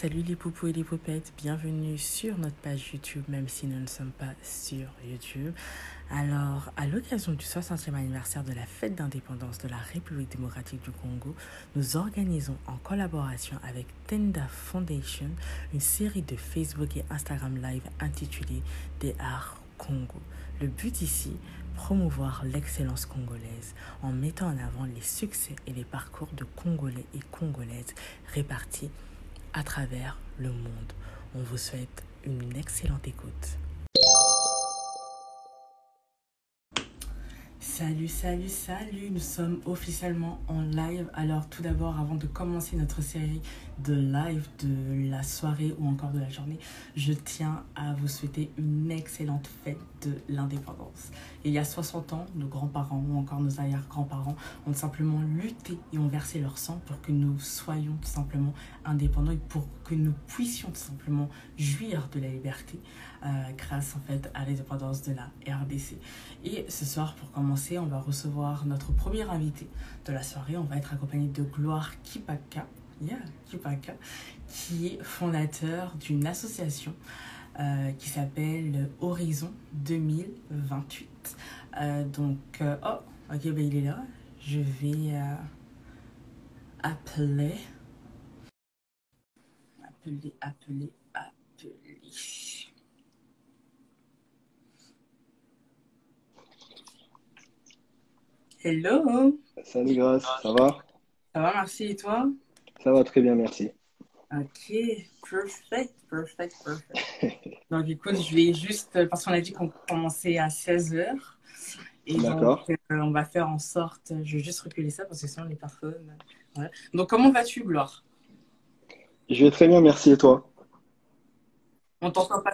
Salut les poupous et les poupettes, bienvenue sur notre page YouTube, même si nous ne sommes pas sur YouTube. Alors, à l'occasion du 60e anniversaire de la fête d'indépendance de la République démocratique du Congo, nous organisons en collaboration avec Tenda Foundation une série de Facebook et Instagram Live intitulée Des Arts Congo. Le but ici, promouvoir l'excellence congolaise en mettant en avant les succès et les parcours de Congolais et Congolaises répartis à travers le monde. On vous souhaite une excellente écoute. Salut, salut, salut, nous sommes officiellement en live. Alors tout d'abord, avant de commencer notre série de live de la soirée ou encore de la journée, je tiens à vous souhaiter une excellente fête de l'indépendance. il y a 60 ans, nos grands-parents ou encore nos arrière-grands-parents ont simplement lutté et ont versé leur sang pour que nous soyons tout simplement indépendants et pour que nous puissions tout simplement jouir de la liberté euh, grâce en fait à l'indépendance de la RDC. Et ce soir, pour commencer, on va recevoir notre premier invité de la soirée. On va être accompagné de Gloire Kipaka Kipaka, qui est fondateur d'une association euh, qui s'appelle Horizon 2028. Euh, donc, euh, oh, ok, ben il est là. Je vais appeler, appeler, appeler, appeler. Hello. Salut Grace, ça va? Ça va, merci. Et toi? Ça va très bien, merci. Ok, perfect, perfect, perfect. donc écoute, je vais juste, parce qu'on a dit qu'on commençait à 16h. Et donc, euh, on va faire en sorte, je vais juste reculer ça parce que sinon les personnes. Donc, comment vas-tu, Gloire Je vais très bien, merci. Et toi? On t'entend pas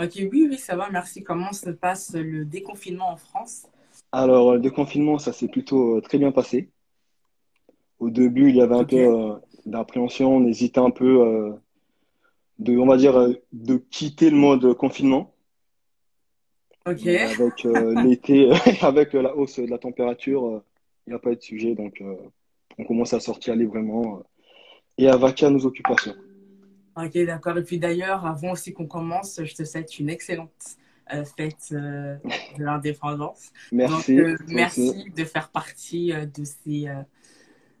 Ok, oui, oui, ça va, merci. Comment se passe le déconfinement en France? Alors, le déconfinement, ça s'est plutôt euh, très bien passé. Au début, il y avait un peu euh, d'appréhension, on hésitait un peu euh, de, on va dire, euh, de quitter le mode confinement. Ok. Avec l'été, avec la hausse de la température, il n'y a pas eu de sujet, donc on commence à sortir librement et à vaquer à nos occupations. Ok, d'accord. Et puis d'ailleurs, avant aussi qu'on commence, je te souhaite une excellente fête de l'indépendance. Merci. Donc, merci de faire partie de ces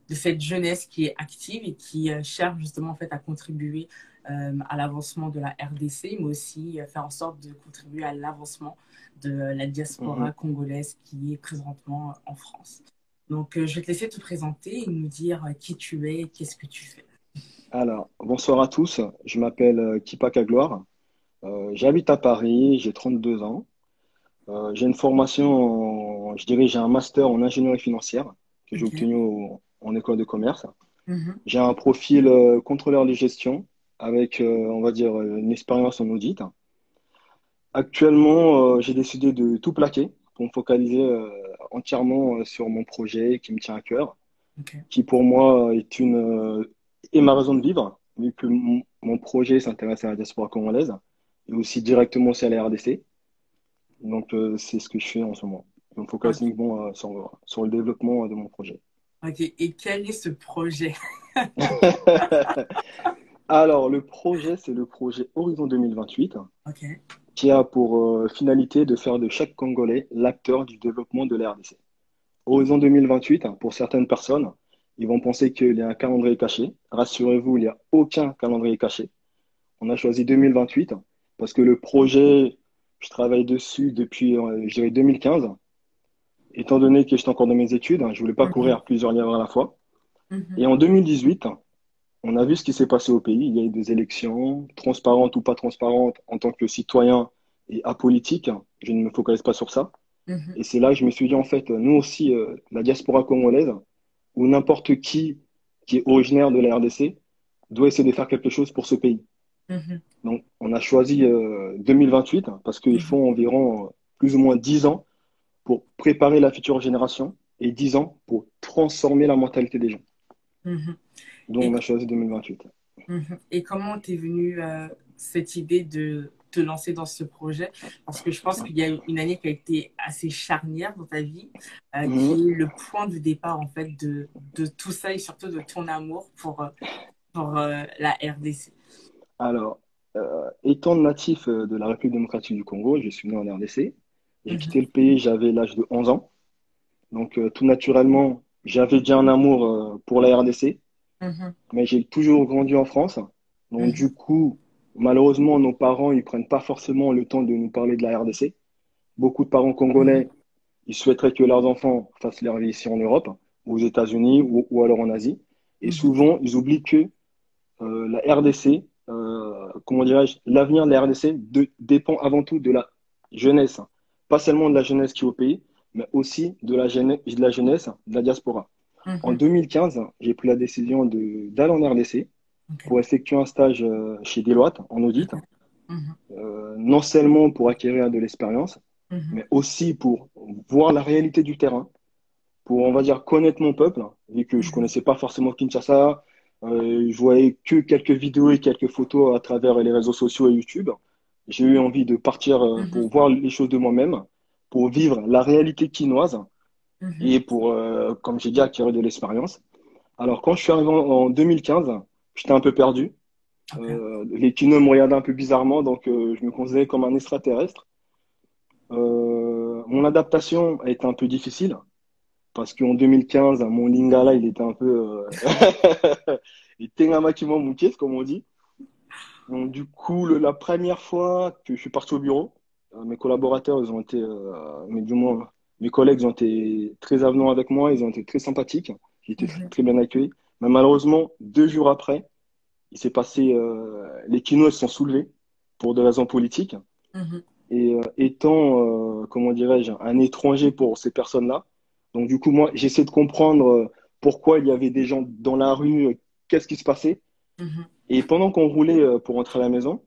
de cette jeunesse qui est active et qui euh, cherche justement en fait à contribuer euh, à l'avancement de la RDC, mais aussi euh, faire en sorte de contribuer à l'avancement de la diaspora mhm. congolaise qui est présentement en France. Donc, je vais te laisser te présenter et nous dire qui tu es et qu'est-ce que tu fais. Alors, bonsoir à tous. Je m'appelle Kipaka Gloire. J'habite à Paris, j'ai 32 ans. j'ai une formation, je dirais, j'ai un master en ingénierie financière que j'ai obtenu au, en école de commerce. Mhm. J'ai un profil euh, contrôleur de gestion avec, euh, on va dire, une expérience en audit. Actuellement, euh, j'ai décidé de tout plaquer pour me focaliser entièrement sur mon projet qui me tient à cœur, qui pour moi est, une, est ma raison de vivre, vu que mon, projet s'intéresse à la diaspora congolaise et aussi directement aussi à la RDC. Donc, c'est ce que je fais en ce moment. Je me focalise uniquement sur, sur le développement de mon projet. Ok, et quel est ce projet? Alors, le projet, c'est le projet Horizon 2028, qui a pour euh, finalité de faire de chaque Congolais l'acteur du développement de l'RDC. Horizon 2028, pour certaines personnes, ils vont penser qu'il y a un calendrier caché. Rassurez-vous, il n'y a aucun calendrier caché. On a choisi 2028 parce que le projet, je travaille dessus depuis, euh, je dirais, 2015 étant donné que j'étais encore dans mes études, hein, je voulais pas mhm. courir plusieurs livres à la fois. Mhm. Et en 2018, on a vu ce qui s'est passé au pays. Il y a eu des élections, transparentes ou pas transparentes, en tant que citoyen et apolitique. Je ne me focalise pas sur ça. Mhm. Et c'est là que je me suis dit, en fait, nous aussi, euh, la diaspora congolaise, ou n'importe qui qui est originaire de la RDC, doit essayer de faire quelque chose pour ce pays. Donc, on a choisi 2028 euh, parce qu'il faut environ euh, plus ou moins 10 ans pour préparer la future génération et 10 ans pour transformer la mentalité des gens. Mhm. Donc, on a choisi 2028. Mhm. Et comment t'es venue euh, cette idée de te lancer dans ce projet? Parce que je pense qu'il y a une année qui a été assez charnière dans ta vie, euh, qui mhm. est le point de départ en fait de, de, tout ça et surtout de ton amour pour, euh, pour la RDC Alors, étant natif de la République démocratique du Congo, je suis né en RDC. J'ai mhm. quitté le pays, j'avais l'âge de 11 ans. Donc, tout naturellement, j'avais déjà un amour pour la RDC. Mhm. Mais j'ai toujours grandi en France. Donc, mhm. du coup, malheureusement, nos parents, ils prennent pas forcément le temps de nous parler de la RDC. Beaucoup de parents congolais, ils souhaiteraient que leurs enfants fassent leur vie ici en Europe, aux États-Unis ou, alors en Asie. Et souvent, ils oublient que euh, la RDC, euh, comment dirais-je, l'avenir de la RDC dépend avant tout de la jeunesse. Pas seulement de la jeunesse qui est au pays, mais aussi de la, jeunesse, de la jeunesse de la diaspora. En 2015, j'ai pris la décision d'aller en RDC pour effectuer un stage euh, chez Deloitte en audit, mhm. euh, non seulement pour acquérir de l'expérience, mhm. mais aussi pour voir la réalité du terrain, pour, on va dire, connaître mon peuple, vu que je mhm. connaissais pas forcément Kinshasa, euh, je voyais que quelques vidéos et quelques photos à travers les réseaux sociaux et YouTube. J'ai eu envie de partir pour voir les choses de moi-même, pour vivre la réalité quinoise et pour, comme j'ai dit, acquérir de l'expérience. Alors, quand je suis arrivé en 2015, j'étais un peu perdu. Euh, les kinos me regardaient un peu bizarrement, donc euh, je me considérais comme un extraterrestre. Euh, mon adaptation a été un peu difficile parce qu'en 2015, mon lingala, il était un peu. il était un maximum comme on dit. Donc, du coup, la première fois que je suis parti au bureau, mes collaborateurs, ils ont été, mais du moins, mes collègues, ils ont été très avenants avec moi, ils ont été très sympathiques, j'ai été mhm. très bien accueilli. Mais malheureusement, deux jours après, il s'est passé, euh, les Kinois se sont soulevés pour des raisons politiques. Mhm. Et euh, étant, euh, comment dirais-je, un étranger pour ces personnes-là, donc du coup, moi, j'essaie de comprendre pourquoi il y avait des gens dans la rue, qu'est-ce qui se passait. Mhm. Et pendant qu'on roulait pour rentrer à la maison,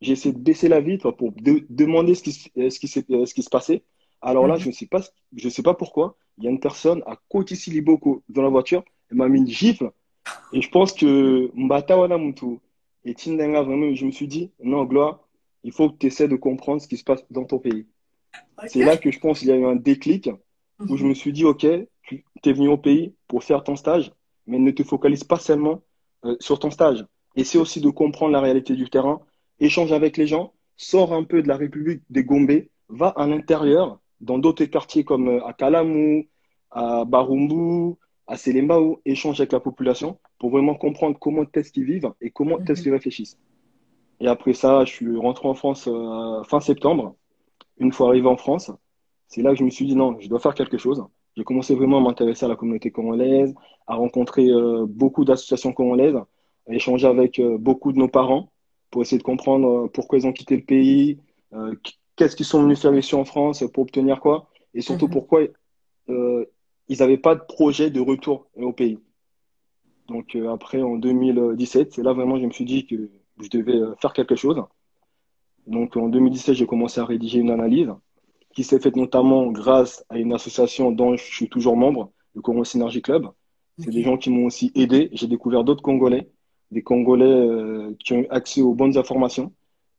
j'ai essayé de baisser la vitre pour demander ce qui, ce, qui ce qui se passait. Alors là, mhm. je ne sais pas, je sais pas pourquoi. Il y a une personne à côté Siliboko dans la voiture elle m'a mis une gifle. Et je pense que Mbata Mutu et Tindenga, vraiment, je me suis dit, non, Gloire, il faut que tu essaies de comprendre ce qui se passe dans ton pays. C'est là que je pense qu'il y a eu un déclic où je me suis dit, OK, tu es venu au pays pour faire ton stage, mais ne te focalise pas seulement euh, sur ton stage. Essaie aussi de comprendre la réalité du terrain, échange avec les gens, sors un peu de la République des Gombe, va à l'intérieur, dans d'autres quartiers comme euh, à Kalamou, à Barumbu, à Selembao échanger avec la population pour vraiment comprendre comment est-ce qu'ils vivent et comment est-ce qu'ils réfléchissent. Et après ça, je suis rentré en France euh, fin septembre. Une fois arrivé en France, c'est là que je me suis dit non, je dois faire quelque chose. J'ai commencé vraiment à m'intéresser à la communauté congolaise, à rencontrer euh, beaucoup d'associations congolaises, à échanger avec euh, beaucoup de nos parents pour essayer de comprendre pourquoi ils ont quitté le pays, qu'est-ce qu'ils sont venus faire ici en France pour obtenir quoi, et surtout mhm. pourquoi ils n'avaient pas de projet de retour au pays. Donc euh, après, en 2017, c'est là vraiment je me suis dit que je devais euh, faire quelque chose. Donc en 2017, j'ai commencé à rédiger une analyse qui s'est faite notamment grâce à une association dont je suis toujours membre, le Congo Synergy Club. C'est des gens qui m'ont aussi aidé. J'ai découvert d'autres Congolais, des Congolais euh, qui ont accès aux bonnes informations,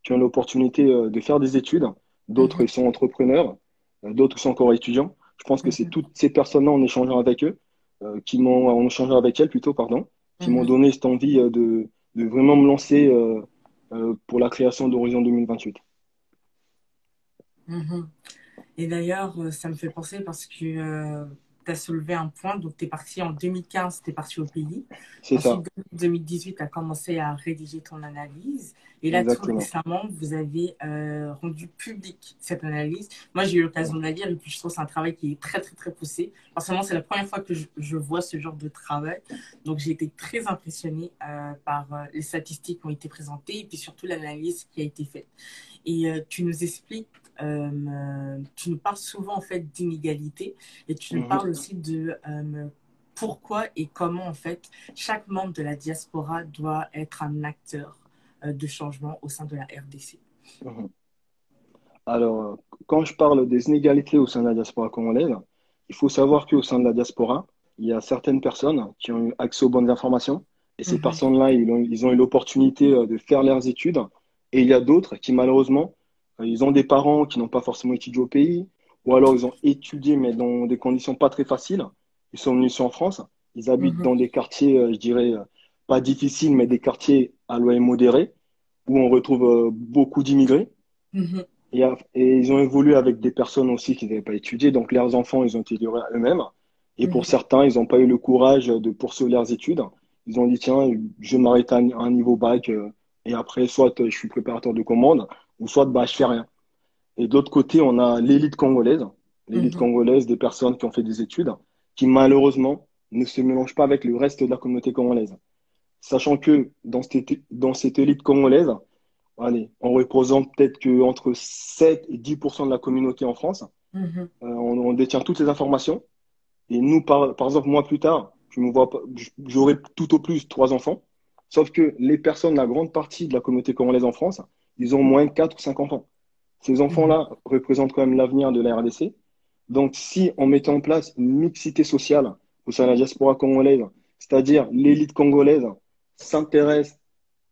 qui ont l'opportunité de faire des études. D'autres, ils sont entrepreneurs, d'autres sont encore étudiants. Je pense que c'est toutes ces personnes-là, en échangeant avec eux, euh, qui m'ont, en échangeant avec elles plutôt, pardon, qui m'ont mhm. donné cette envie euh, de, de, vraiment me lancer euh, pour la création d'Horizon 2028. Et d'ailleurs, ça me fait penser parce que tu as soulevé un point. Donc, tu es parti en 2015, tu es parti au pays. C'est ça. En 2018, tu as commencé à rédiger ton analyse. Et là, tout récemment, vous avez euh, rendu public cette analyse. Moi, j'ai eu l'occasion de la lire et puis je trouve que c'est un travail qui est très, très, très poussé. Forcément, c'est la première fois que je, vois ce genre de travail. Donc, j'ai été très impressionnée euh, par euh, les statistiques qui ont été présentées et puis surtout l'analyse qui a été faite. Et tu nous expliques tu nous parles souvent en fait d'inégalité et tu nous mhm. parles aussi de pourquoi et comment en fait chaque membre de la diaspora doit être un acteur euh, de changement au sein de la RDC. Mhm. Alors, quand je parle des inégalités au sein de la diaspora congolaise, il faut savoir qu'au sein de la diaspora, il y a certaines personnes qui ont eu accès aux bonnes informations et ces mhm. personnes-là, ils ont, ils ont eu l'opportunité euh, de faire leurs études et il y a d'autres qui malheureusement euh, ils ont des parents qui n'ont pas forcément étudié au pays, ou alors ils ont étudié mais dans des conditions pas très faciles. Ils sont venus ici en France. Ils habitent mhm. dans des quartiers, euh, je dirais, pas difficiles, mais des quartiers à loyer modéré, où on retrouve euh, beaucoup d'immigrés. Mm-hmm. Et, et, ils ont évolué avec des personnes aussi qui n'avaient pas étudié, donc leurs enfants, ils ont à eux-mêmes. Et pour mm-hmm. certains, ils n'ont pas eu le courage de poursuivre leurs études. Ils ont dit, tiens, je m'arrête à un niveau bac, euh, et après, soit je suis préparateur de commande, ou soit bah, je fais rien. Et d'autre côté, on a l'élite congolaise, l'élite mm-hmm. congolaise des personnes qui ont fait des études, qui malheureusement ne se mélangent pas avec le reste de la communauté congolaise. Sachant que dans cette, dans cette élite congolaise, allez, on représente peut-être que entre 7 et 10% de la communauté en France. Mm-hmm. Euh, on, détient toutes les informations. Et nous, par, par exemple, moi plus tard, je me vois j'aurai tout au plus trois enfants. Sauf que les personnes, la grande partie de la communauté congolaise en France, ils ont moins de 4 ou 5 enfants. Ces enfants-là mm-hmm. représentent quand même l'avenir de la RDC. Donc, si on mettait en place une mixité sociale au sein de la diaspora congolaise, c'est-à-dire l'élite congolaise s'intéresse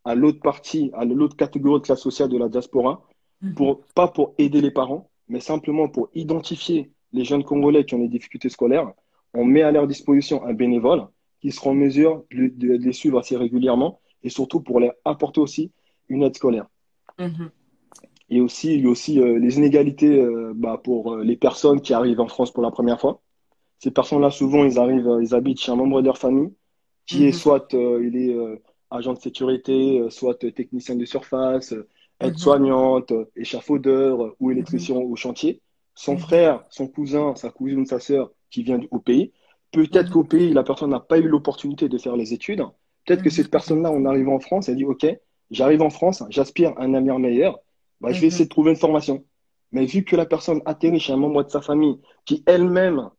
à l'autre partie, à l'autre catégorie de classe sociale de la diaspora, mhm. pour, pas pour aider les parents, mais simplement pour identifier les jeunes Congolais qui ont des difficultés scolaires. On met à leur disposition un bénévole qui sera en mesure de, les suivre assez régulièrement et surtout pour leur apporter aussi une aide scolaire. Mhm. Et aussi, il y a aussi euh, les inégalités euh, bah, pour euh, les personnes qui arrivent en France pour la première fois. Ces personnes-là, souvent, ils arrivent, ils habitent chez un membre de leur famille qui est mhm. soit il est agent de sécurité, soit technicien de surface, mhm. aide-soignante, échafaudeur ou électricien au chantier. Son frère, son cousin, sa cousine, sa sœur qui vient au pays. Peut-être qu'au pays, la personne n'a pas eu l'opportunité de faire les études. Peut-être que cette personne-là, en arrivant en France, elle dit OK, j'arrive en France, j'aspire à un avenir meilleur, bah, je vais essayer de trouver une formation. Mais vu que la personne atterrit chez un membre de sa famille qui elle-même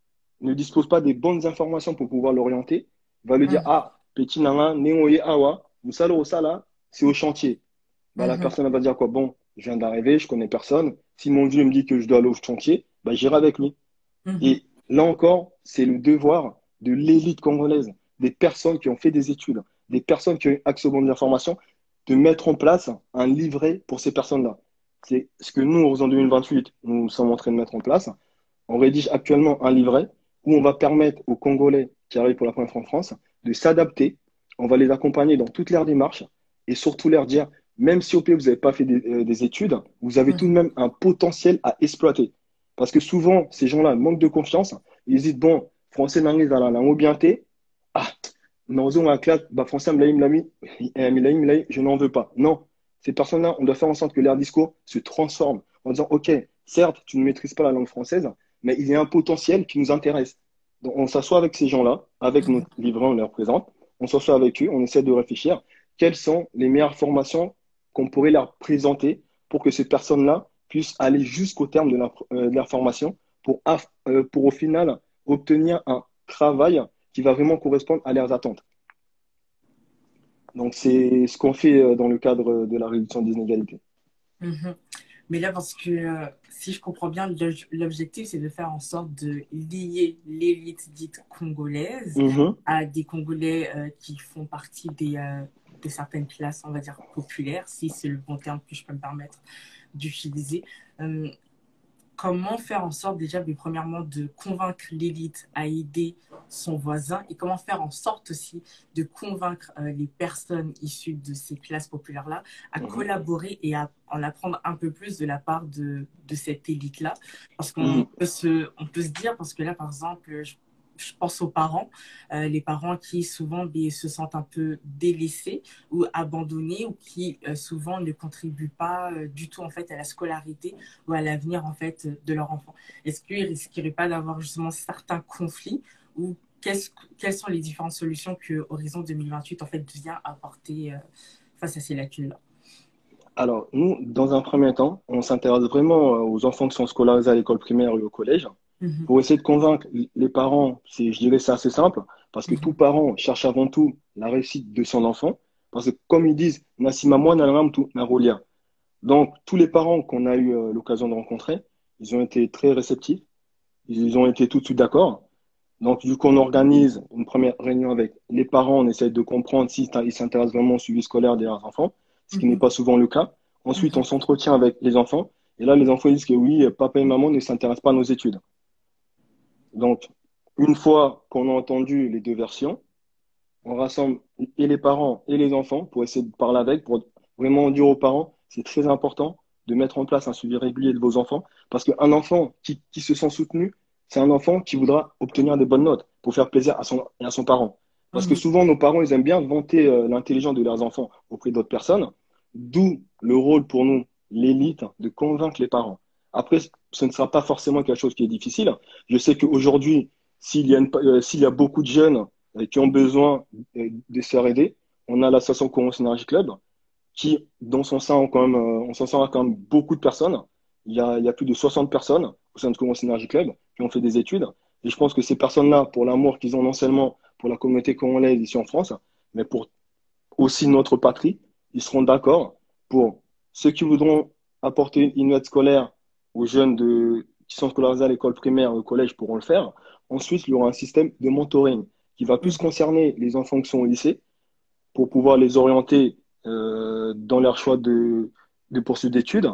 ne dispose pas des bonnes informations pour pouvoir l'orienter, va lui dire Ah, petit nana, néoye awa, musalo osala, c'est au chantier. Bah, La mhm. personne va dire quoi? Bon, je viens d'arriver, je connais personne. Si mon Dieu me dit que je dois aller au chantier, bah, j'irai avec lui. Mhm. Et là encore, c'est le devoir de l'élite congolaise, des personnes qui ont fait des études, des personnes qui ont accès aux bonnes informations, de mettre en place un livret pour ces personnes-là. C'est ce que nous, en 2028, nous sommes en train de mettre en place. On rédige actuellement un livret où on va permettre aux Congolais qui arrivent pour la première fois en France de s'adapter. On va les accompagner dans toutes leurs démarches et surtout leur dire, même si au pays vous n'avez pas fait des, euh, études, vous avez tout de même un potentiel à exploiter. Parce que souvent, ces gens-là manquent de confiance. Ils disent, bon, français, anglais, dans la langue bien non, un bah, français, je n'en veux pas. Non. Ces personnes-là, on doit faire en sorte que leur discours se transforme en disant, OK, certes, tu ne maîtrises pas la langue française, mais il y a un potentiel qui nous intéresse on s'assoit avec ces gens-là, avec notre livrant, on leur présente, on s'assoit avec eux, on essaie de réfléchir quelles sont les meilleures formations qu'on pourrait leur présenter pour que ces personnes-là puissent aller jusqu'au terme de, leur formation pour, euh, pour au final obtenir un travail qui va vraiment correspondre à leurs attentes. Donc, c'est ce qu'on fait euh, dans le cadre de la réduction des inégalités. Mm-hmm. Mais là, parce que euh, si je comprends bien, l'objectif, c'est de faire en sorte de lier l'élite dite congolaise mhm. à des Congolais euh, qui font partie des, euh, de certaines classes, on va dire, populaires, si c'est le bon terme que je peux me permettre d'utiliser comment faire en sorte déjà, mais premièrement, de convaincre l'élite à aider son voisin et comment faire en sorte aussi de convaincre euh, les personnes issues de ces classes populaires-là à mhm. collaborer et à en apprendre un peu plus de la part de, de cette élite-là. Parce qu'on mhm. peut, se, on peut se dire, parce que là, par exemple, je je pense aux parents, euh, les parents qui souvent ben, se sentent un peu délaissés ou abandonnés ou qui euh, souvent ne contribuent pas euh, du tout en fait à la scolarité ou à l'avenir en fait de leur enfant. Est-ce qu'ils risqueraient pas d'avoir justement certains conflits ou quelles sont les différentes solutions que Horizon 2028 en fait vient apporter face à ces lacunes-là? Alors, nous, dans un premier temps, on s'intéresse vraiment aux enfants qui sont scolarisés à l'école primaire ou au collège. Mhm. Pour essayer de convaincre les parents, c'est, je dirais c'est assez simple, parce que mhm. tout parent cherche avant tout la réussite de son enfant, parce que comme ils disent, donc tous les parents qu'on a eu euh, l'occasion de rencontrer, ils ont été très réceptifs, ils ont été tout de suite d'accord. Donc du coup, on organise une première réunion avec les parents, on essaie de comprendre s'ils s'intéressent vraiment au suivi scolaire de leurs enfants, ce qui n'est mhm. pas souvent le cas. Ensuite, on s'entretient avec les enfants, et là, les enfants disent que oui, papa et maman ne s'intéressent pas à nos études. Donc, une fois qu'on a entendu les deux versions, on rassemble et les parents et les enfants pour essayer de parler avec, pour vraiment dire aux parents, c'est très important de mettre en place un suivi régulier de vos enfants, parce qu'un enfant qui, qui, se sent soutenu, c'est un enfant qui voudra obtenir des bonnes notes pour faire plaisir à son, à son parent. Parce que mhm. souvent, nos parents, ils aiment bien vanter euh, l'intelligence de leurs enfants auprès d'autres personnes, d'où le rôle pour nous, l'élite, de convaincre les parents. Après, ce ne sera pas forcément quelque chose qui est difficile. Je sais qu'aujourd'hui, s'il y, a euh, beaucoup de jeunes euh, qui ont besoin de se faire aider, on a l'association Convention Energy Club qui, dans son sein, quand même, on s'en sort quand même beaucoup de personnes. Il y, a, plus de 60 personnes au sein de Convention Energy Club qui ont fait des études. Et je pense que ces personnes-là, pour l'amour qu'ils ont non seulement pour la communauté congolaise ici en France, mais pour aussi notre patrie, ils seront d'accord pour ceux qui voudront apporter une aide scolaire aux jeunes de, qui sont scolarisés à l'école primaire, au collège, pourront le faire. Ensuite, il y aura un système de mentoring qui va plus concerner les enfants qui sont au lycée pour pouvoir les orienter euh, dans leur choix de, de poursuite d'études.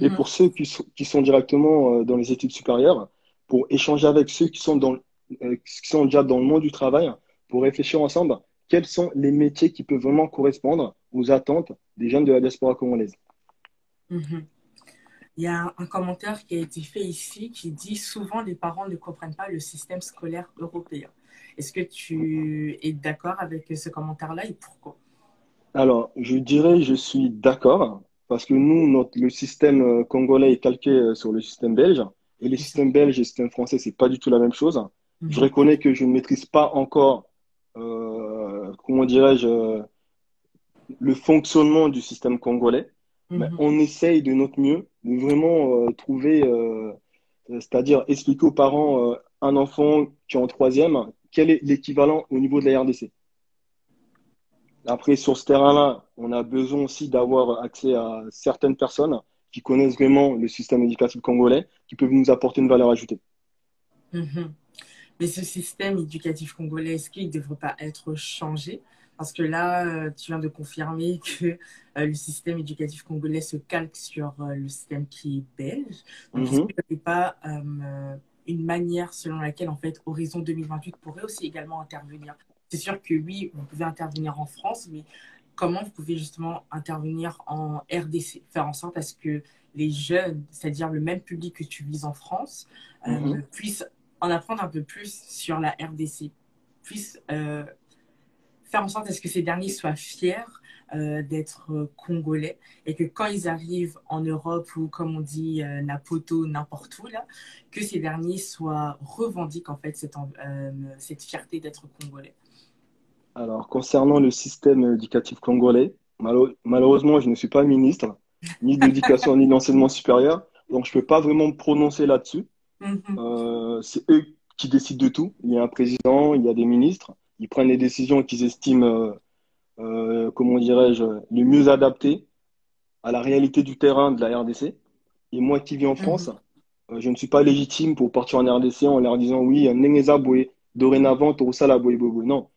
Et mhm. pour ceux qui, qui sont directement euh, dans les études supérieures, pour échanger avec ceux qui sont, dans, euh, qui sont déjà dans le monde du travail, pour réfléchir ensemble quels sont les métiers qui peuvent vraiment correspondre aux attentes des jeunes de la diaspora congolaise. Mhm. Il y a un commentaire qui a été fait ici qui dit souvent les parents ne comprennent pas le système scolaire européen. Est-ce que tu es d'accord avec ce commentaire-là et pourquoi? Alors, je dirais je suis d'accord parce que nous, notre, le système euh, congolais est calqué euh, sur le système belge et le système belge et le système français, c'est pas du tout la même chose. Mhm. Je reconnais que je ne maîtrise pas encore, euh, comment dirais-je, le fonctionnement du système congolais. Mais mhm. on essaye de notre mieux de vraiment euh, trouver, euh, c'est-à-dire expliquer aux parents euh, un enfant qui est en troisième, quel est l'équivalent au niveau de la RDC. Après, sur ce terrain-là, on a besoin aussi d'avoir accès à certaines personnes qui connaissent vraiment le système éducatif congolais, qui peuvent nous apporter une valeur ajoutée. Mhm. Mais ce système éducatif congolais, est-ce qu'il ne devrait pas être changé? Parce que là, euh, tu viens de confirmer que euh, le système éducatif congolais se calque sur euh, le système qui est belge. Donc, est-ce mhm. qu'il n'y a pas une manière selon laquelle, en fait, Horizon 2028 pourrait aussi également intervenir C'est sûr que oui, vous pouvez intervenir en France, mais comment vous pouvez justement intervenir en RDC Faire en sorte à ce que les jeunes, c'est-à-dire le même public que tu vises en France, mhm. puissent en apprendre un peu plus sur la RDC, puissent faire en sorte à ce que ces derniers soient fiers euh, d'être euh, congolais et que quand ils arrivent en Europe ou comme on dit euh, Napoto, n'importe où là, que ces derniers soient revendiquent en fait cette, cette fierté d'être congolais. Alors concernant le système éducatif congolais, malheureusement je ne suis pas ministre ni d'éducation ni d'enseignement supérieur, donc je ne peux pas vraiment me prononcer là-dessus. Mhm. C'est eux qui décident de tout. Il y a un président, il y a des ministres ils prennent les décisions qu'ils estiment, euh, euh, comment dirais-je, les mieux adaptées à la réalité du terrain de la RDC. Et moi qui vis en France, mhm. euh, je ne suis pas légitime pour partir en RDC en leur disant oui, Nengeza Boué, dorénavant, Torosala Boué. Non,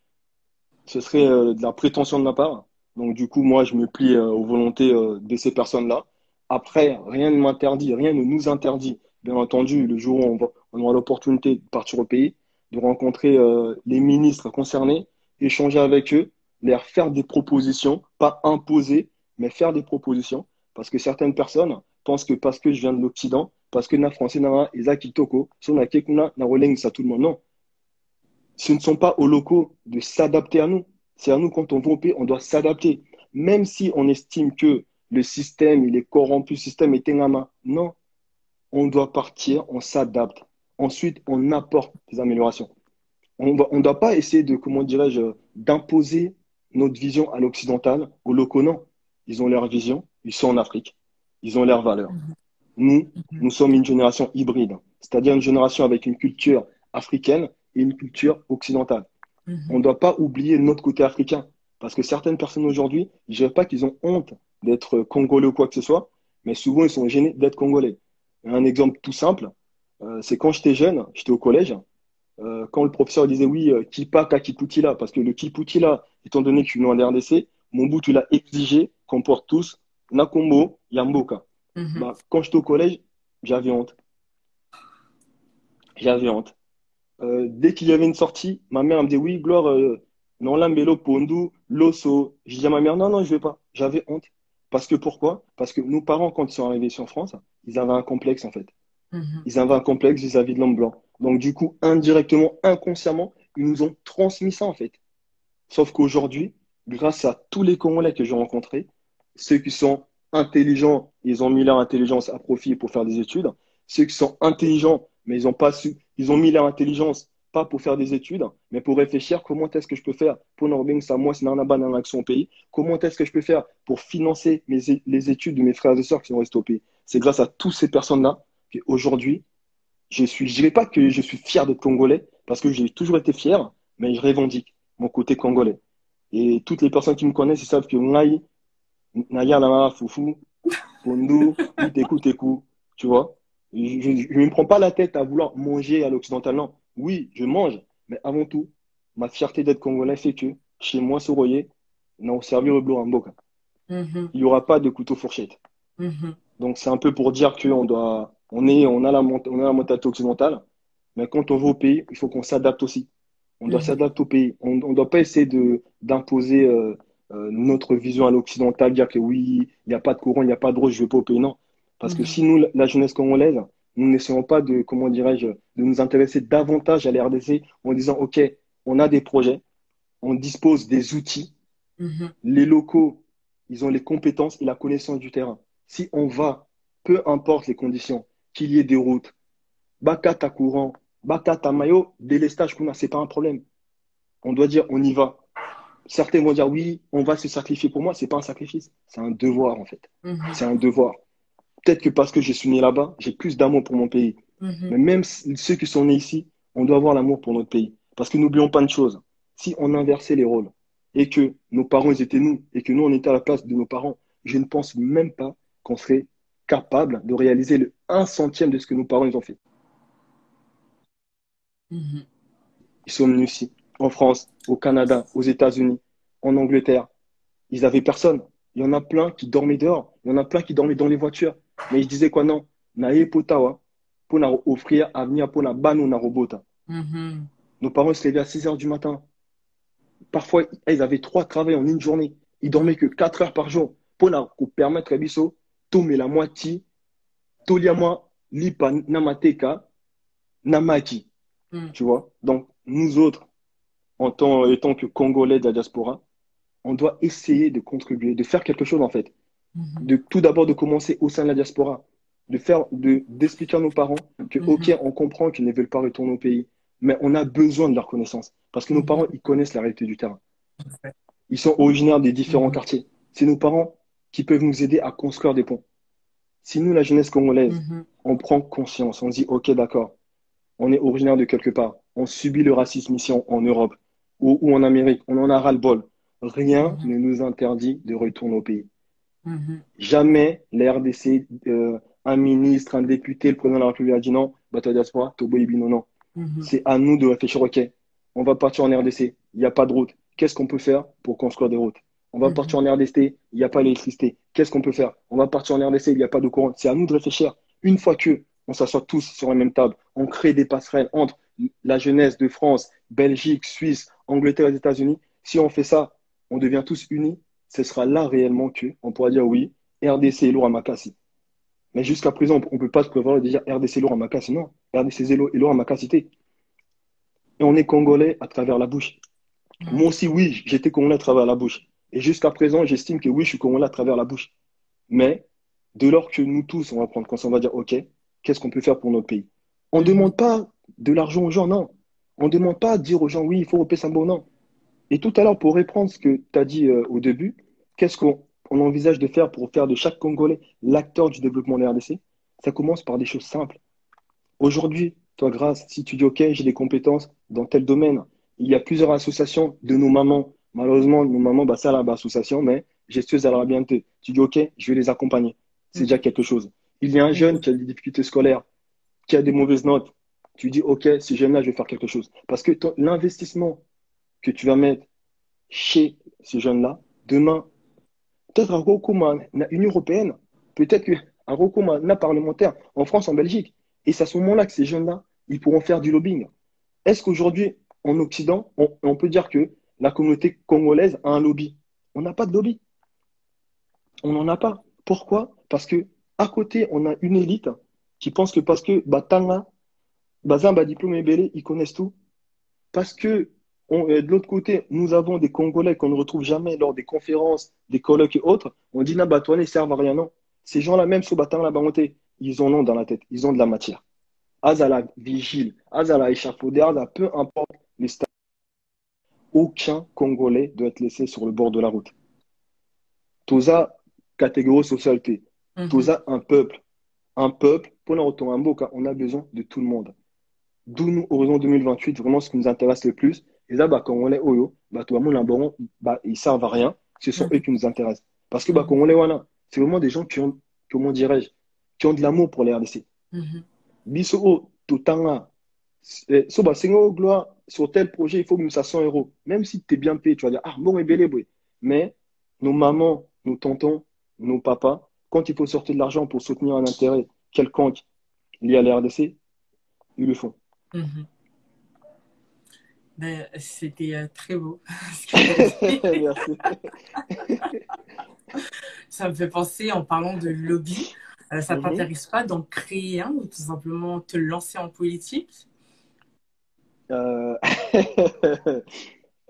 ce serait de la prétention de ma part. Donc du coup, moi, je me plie aux volontés de ces personnes-là. Après, rien ne m'interdit, rien ne nous interdit, bien entendu, le jour où on, on aura l'opportunité de partir au pays, de rencontrer euh, les ministres concernés, échanger avec eux, leur faire des propositions, pas imposer, mais faire des propositions. Parce que certaines personnes pensent que parce que je viens de l'Occident, parce que na français na Isaac Toko, si on a quelqu'un na rolling ça tout le monde. Non. Ce ne sont pas aux locaux de s'adapter à nous. C'est à nous quand on va au pays, on doit s'adapter. Même si on estime que le système, il est corrompu, le système est main. Non. On doit partir, on s'adapte. Ensuite, on apporte des améliorations. On ne doit pas essayer de, comment dirais-je, d'imposer notre vision à l'occidental, aux locaux, non. Ils ont leur vision, ils sont en Afrique, ils ont leurs valeurs. Mhm. Nous, mhm. nous sommes une génération hybride, c'est-à-dire une génération avec une culture africaine et une culture occidentale. Mhm. On ne doit pas oublier notre côté africain, parce que certaines personnes aujourd'hui, je ne dirais pas qu'ils ont honte d'être congolais ou quoi que ce soit, mais souvent ils sont gênés d'être congolais. Un exemple tout simple, c'est quand j'étais jeune, j'étais au collège, euh, quand le professeur disait oui, euh, Kipa Kakiputila, parce que le Kiputila, étant donné que je suis en RDC, mon bout, tu l'as exigé qu'on porte tous Nakombo Yamboka. Mhm. Bah, quand j'étais au collège, j'avais honte. J'avais honte. dès qu'il y avait une sortie, ma mère me disait oui, Gloire, Non, Lambelo, Pondu, Loso. J'ai dit à ma mère, non, non, je vais pas. J'avais honte. Parce que pourquoi? Parce que nos parents, quand ils sont arrivés sur France, ils avaient un complexe, en fait. Mhm. Ils avaient un complexe vis-à-vis de l'homme blanc. Donc, du coup, indirectement, inconsciemment, ils nous ont transmis ça, en fait. Sauf qu'aujourd'hui, grâce à tous les Congolais que j'ai rencontrés, ceux qui sont intelligents, ils ont mis leur intelligence à profit pour faire des études. Ceux qui sont intelligents, mais ils ont pas su, ils ont mis leur intelligence pas pour faire des études, mais pour réfléchir comment est-ce que je peux faire pour Norbing ça moi c'est dans action au pays, comment est-ce que je peux faire pour financer les études de mes frères et sœurs qui sont restés au pays? C'est grâce à toutes ces personnes-là qu'aujourd'hui, je suis, je dirais pas que je suis fier de Congolais, parce que j'ai toujours été fier, mais je revendique mon côté congolais. Et toutes les personnes qui me connaissent, ils savent que Ngai, Naya Lama, Foufou, Pondu, Teku Teku, tu vois. Je ne me prends pas la tête à vouloir manger à l'occidental, non. Oui, je mange, mais avant tout, ma fierté d'être congolais fait que chez moi, ce royer, on servir le en boca. Il n'y aura pas de couteau fourchette. Mm-hmm. Donc c'est un peu pour dire qu'on doit, on est, on a la, on a la mentalité occidentale, mais quand on va au pays, il faut qu'on s'adapte aussi. On doit mm-hmm. s'adapter au pays. On ne doit pas essayer de d'imposer euh, euh, notre vision à l'occidental, dire que oui, il n'y a pas de courant, il n'y a pas de rose, je ne vais pas au pays. Non. Parce que mm-hmm. si nous, la jeunesse congolaise, nous n'essayons pas de, comment dirais-je, de nous intéresser davantage à la en disant, OK, on a des projets, on dispose des outils, mm-hmm. les locaux, ils ont les compétences et la connaissance du terrain. Si on va, peu importe les conditions, qu'il y ait des routes, bakata courant, bakata maillot, délestage, c'est pas un problème. On doit dire, on y va. Certains vont dire, oui, on va se sacrifier. Pour moi, c'est pas un sacrifice, c'est un devoir, en fait. Mm-hmm. C'est un devoir. Peut-être que parce que je suis né là-bas, j'ai plus d'amour pour mon pays. Mhm. Mais même ceux qui sont nés ici, on doit avoir l'amour pour notre pays. Parce que n'oublions pas une chose. Si on inversait les rôles et que nos parents ils étaient nous et que nous on était à la place de nos parents, je ne pense même pas qu'on serait capable de réaliser le un centième de ce que nos parents ils ont fait. Mhm. Ils sont venus ici, en France, au Canada, aux États-Unis, en Angleterre. Ils avaient personne. Il y en a plein qui dormaient dehors. Il y en a plein qui dormaient dans les voitures. Mais je disais quoi, non, naye potawa, pour offrir avenir pour la banu na robota. Mm-hmm. Nos parents se levaient à 6 heures du matin. Parfois, ils avaient trois travails en une journée. Ils dormaient que 4 heures par jour. Pour nous permettre biso, tomber la moitié, toliama, lipa, namateka, namaki. Mm. Tu vois? Donc, nous autres, en tant, étant que Congolais de la diaspora, on doit essayer de contribuer, de faire quelque chose en fait. Mhm. De tout d'abord de commencer au sein de la diaspora, de faire, de d'expliquer à nos parents que mhm. ok, on comprend qu'ils ne veulent pas retourner au pays, mais on a besoin de leur connaissance parce que nos mhm. parents ils connaissent la réalité du terrain. Ils sont originaires des différents quartiers. C'est nos parents qui peuvent nous aider à construire des ponts. Si nous, la jeunesse congolaise, on prend conscience, on dit ok, d'accord, on est originaire de quelque part, on subit le racisme ici en, Europe ou, ou en Amérique, on en a ras le bol rien mhm. ne nous interdit de retourner au pays. Mhm. Jamais les RDC, euh, un ministre, un député, le président de la République a dit non, bateau diaspora, Tobo non, non. Mhm. C'est à nous de réfléchir, ok, on va partir en RDC, il n'y a pas de route. Qu'est-ce qu'on peut faire pour construire des routes? On va partir en RDC, il n'y a pas l'électricité. Qu'est-ce qu'on peut faire? On va partir en RDC, il n'y a pas de courant. C'est à nous de réfléchir. Une fois que on s'assoit tous sur la même table, on crée des passerelles entre la jeunesse de France, Belgique, Suisse, Angleterre et États-Unis. Si on fait ça, on devient tous unis, ce sera là réellement que on pourra dire oui, RDC est lourd à Makassi. Mais jusqu'à présent, on ne peut pas se prévoir de dire RDC est lourd à Makassi. Non, RDC est lourd à Makassi. Et on est congolais à travers la bouche. Moi aussi, oui, j'étais congolais à travers la bouche. Et jusqu'à présent, j'estime que oui, je suis congolais à travers la bouche. Mais de lors que nous tous, on va prendre conscience, on va dire, OK, qu'est-ce qu'on peut faire pour notre pays? On ne demande pas de l'argent aux gens, non. On ne demande pas de dire aux gens, oui, il faut repayer ça, bon, non. Et tout à l'heure, pour reprendre ce que tu as dit euh, au début, qu'est-ce qu'on envisage de faire pour faire de chaque Congolais l'acteur du développement de la RDC Ça commence par des choses simples. Aujourd'hui, toi, grâce, si tu dis OK, j'ai des compétences dans tel domaine, il y a plusieurs associations de nos mamans. Malheureusement, nos mamans, bah, ça, bah, association, mais gestueuse à la bientôt. Tu dis OK, je vais les accompagner. C'est déjà quelque chose. Il y a un jeune qui a des difficultés scolaires, qui a des mauvaises notes. Tu dis OK, ce jeune-là, je vais faire quelque chose. Parce que l'investissement que tu vas mettre chez ces jeunes-là, demain, peut-être à Rokuma, Union européenne, peut-être à Rokuma, parlementaire, en France, en Belgique. Et c'est à ce moment-là que ces jeunes-là, ils pourront faire du lobbying. Est-ce qu'aujourd'hui, en Occident, on, peut dire que la communauté congolaise a un lobby. On n'a pas de lobby. On n'en a pas. Pourquoi? Parce que à côté, on a une élite qui pense que parce que Batanga, Bazamba, diplôme et ils connaissent tout. Parce que euh, de l'autre côté, nous avons des Congolais qu'on ne retrouve jamais lors des conférences, des colloques et autres. On dit, bah, toi, ne servent à rien. Non. Ces gens-là, même sur Batanga, ils ont nom dans la tête. Ils ont de la matière. Azala vigile, Azala échafaudé, Azala peu importe les stades. Aucun Congolais doit être laissé sur le bord de la route. Toza, catégorie socialité. Mhm. Toza, un peuple. Un peuple, pour la on a besoin de tout le monde. D'où nous, Horizon 2028, vraiment ce qui nous intéresse le plus. Et là, bah, Congolais, Oyo, bah, tout le monde, bah, ils servent à rien. Ce sont mhm. eux qui nous intéressent. Parce que, bah, Congolais, voilà, c'est vraiment des gens qui ont, comment dirais-je, qui ont de l'amour pour les RDC. Mhm biso o totanga eh, so basenga gloire sur tel projet il faut que ça 100 euros même si tu es bien payé tu vas dire ah bon et belé mais nos mamans nos tontons nos papas quand il faut sortir de l'argent pour soutenir un intérêt quelconque lié à l'RDC ils le font mhm. ben, c'était euh, très beau Merci. ça me fait penser en parlant de lobby euh, ça ne mhm. t'intéresse pas d'en créer un ou tout simplement te lancer en politique? Euh...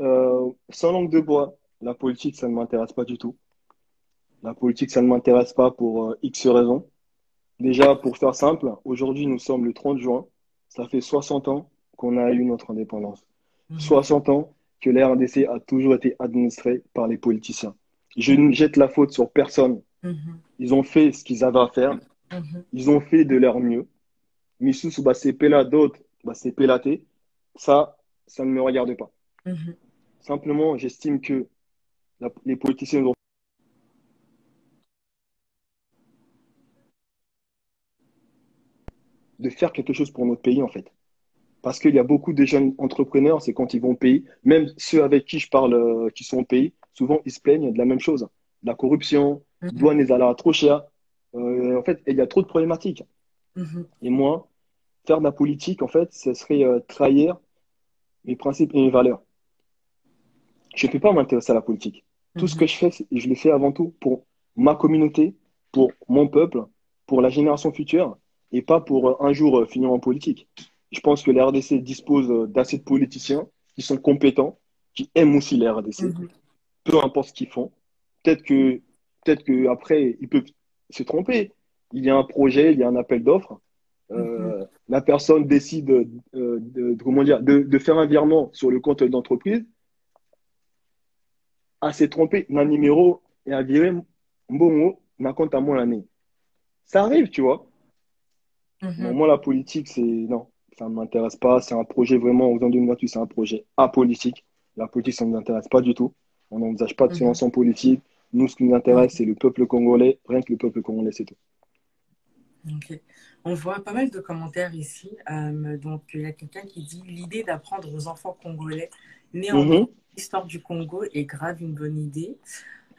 euh sans langue de bois, la politique, ça ne m'intéresse pas du tout. La politique, ça ne m'intéresse pas pour euh, X raisons. Déjà, pour faire simple, aujourd'hui, nous sommes le 30 juin. Ça fait 60 ans qu'on a eu notre indépendance. 60 mhm. ans que l'RDC a toujours été administrée par les politiciens. Je ne jette la faute sur personne Mhm. Ils ont fait ce qu'ils avaient à faire. Mhm. Ils ont fait de leur mieux. Missous, bah, c'est d'autres, bah, c'est pélaté. Ça, ça ne me regarde pas. Mhm. Simplement, j'estime que les politiciens ont de faire quelque chose pour notre pays, en fait. Parce qu'il y a beaucoup de jeunes entrepreneurs, c'est quand ils vont au pays, même ceux avec qui je parle, euh, qui sont au pays, souvent ils se plaignent de la même chose. La corruption, Mhm. douane est à trop cher. Euh, en fait, il y a trop de problématiques. Mhm. Et moi, faire de la politique, en fait, ce serait euh, trahir mes principes et mes valeurs. Je ne peux pas m'intéresser à la politique. Tout ce mhm. que je fais, je le fais avant tout pour ma communauté, pour mon peuple, pour la génération future, et pas pour euh, un jour finir en politique. Je pense que la RDC dispose d'assez de politiciens qui sont compétents, qui aiment aussi la RDC, peu importe ce qu'ils font. Peut-être que peut-être qu'après, ils peuvent se tromper. Il y a un projet, il y a un appel d'offres. Euh, mhm. La personne décide euh, de, comment dire, de, faire un virement sur le compte d'entreprise. À s'est trompé d'un numéro et virer bon n'a compte à moi l'année. Ça arrive, tu vois. Mhm. moi, la politique, c'est non, ça ne m'intéresse pas. C'est un projet vraiment, aux ans 2028, c'est un projet apolitique. La politique, ça ne nous intéresse pas du tout. On n'envisage pas de se lancer en politique. Nous, ce qui nous intéresse, c'est le peuple congolais. Rien que le peuple congolais, c'est tout. On voit pas mal de commentaires ici. Euh, donc, il y a quelqu'un qui dit l'idée d'apprendre aux enfants congolais nés en mm l'histoire du Congo est grave une bonne idée.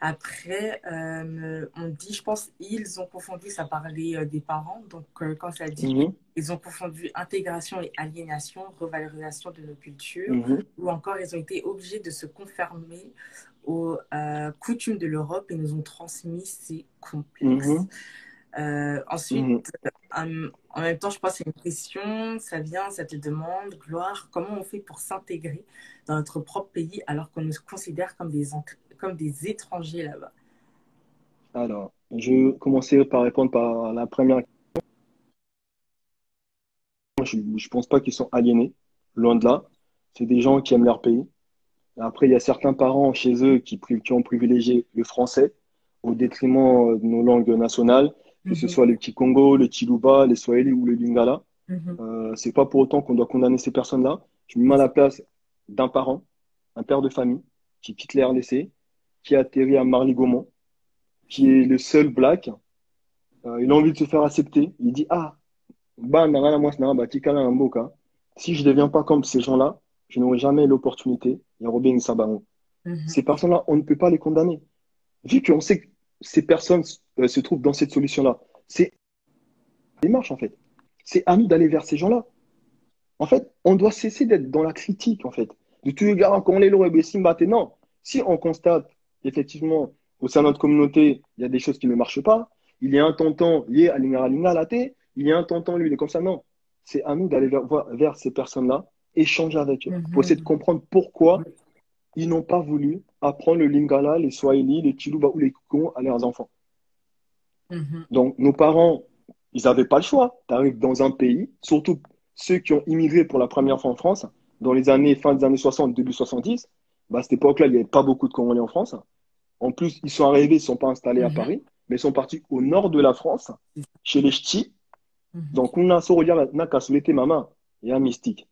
Après, euh, on dit, je pense, ils ont confondu, ça parlait euh, des parents. Donc, quand ça dit, mhm. ils ont confondu intégration et aliénation, revalorisation de nos cultures, mhm. ou encore ils ont été obligés de se conformer aux euh, coutumes de l'Europe et nous ont transmis ces complexes. Mhm. Euh, ensuite, mhm. euh, en même temps, je pense que c'est une question, ça vient, ça te demande, gloire, comment on fait pour s'intégrer dans notre propre pays alors qu'on nous considère comme des, comme des étrangers là-bas? Alors, je vais commencer par répondre par la première question. Je ne pense pas qu'ils sont aliénés, loin de là. C'est des gens qui aiment leur pays, après, il y a certains parents chez eux qui, qui ont privilégié le français au détriment euh, de nos langues nationales, que ce mhm. soit le Kikongo, le Chiluba, le Swahili ou le Lingala. Mhm. Euh, c'est pas pour autant qu'on doit condamner ces personnes-là. Je me mets à la place d'un parent, un père de famille, qui quitte les RDC, qui atterrit à Marly-Gaumont, qui est le seul black. Euh, il a envie de se faire accepter. Il dit Ah, bah, si je ne deviens pas comme ces gens-là, je n'aurai jamais l'opportunité. Il y a Robin Sabaron. Mhm. Ces personnes-là, on ne peut pas les condamner. Vu qu'on sait que ces personnes euh, se trouvent dans cette solution-là, c'est démarche en fait. C'est à nous d'aller vers ces gens-là. En fait, on doit cesser d'être dans la critique en fait. de tous les gars qu'on les Non. Si on constate, effectivement, au sein de notre communauté, il y a des choses qui ne marchent pas, il y a un tonton lié à l'ingara la il y a un tonton, lui, il est comme ça. Non. C'est à nous d'aller vers, vers, ces personnes-là, échanger avec eux, pour essayer de comprendre pourquoi ils n'ont pas voulu apprendre le lingala, les swahili, les chiluba ou les kukong à leurs enfants. Mhm. Donc, nos parents, ils n'avaient pas le choix. Tu arrives dans un pays, surtout ceux qui ont immigré pour la première fois en France, dans les années, fin des années 60, début 70, bah, à cette époque-là, il n'y avait pas beaucoup de Congolais en France. En plus, ils sont arrivés, ils ne sont pas installés à mhm. Paris, mais ils sont partis au nord de la France, chez les Ch'tis. Mhm. Donc, on a n'a qu'à souhaiter maman. Il y a un mystique.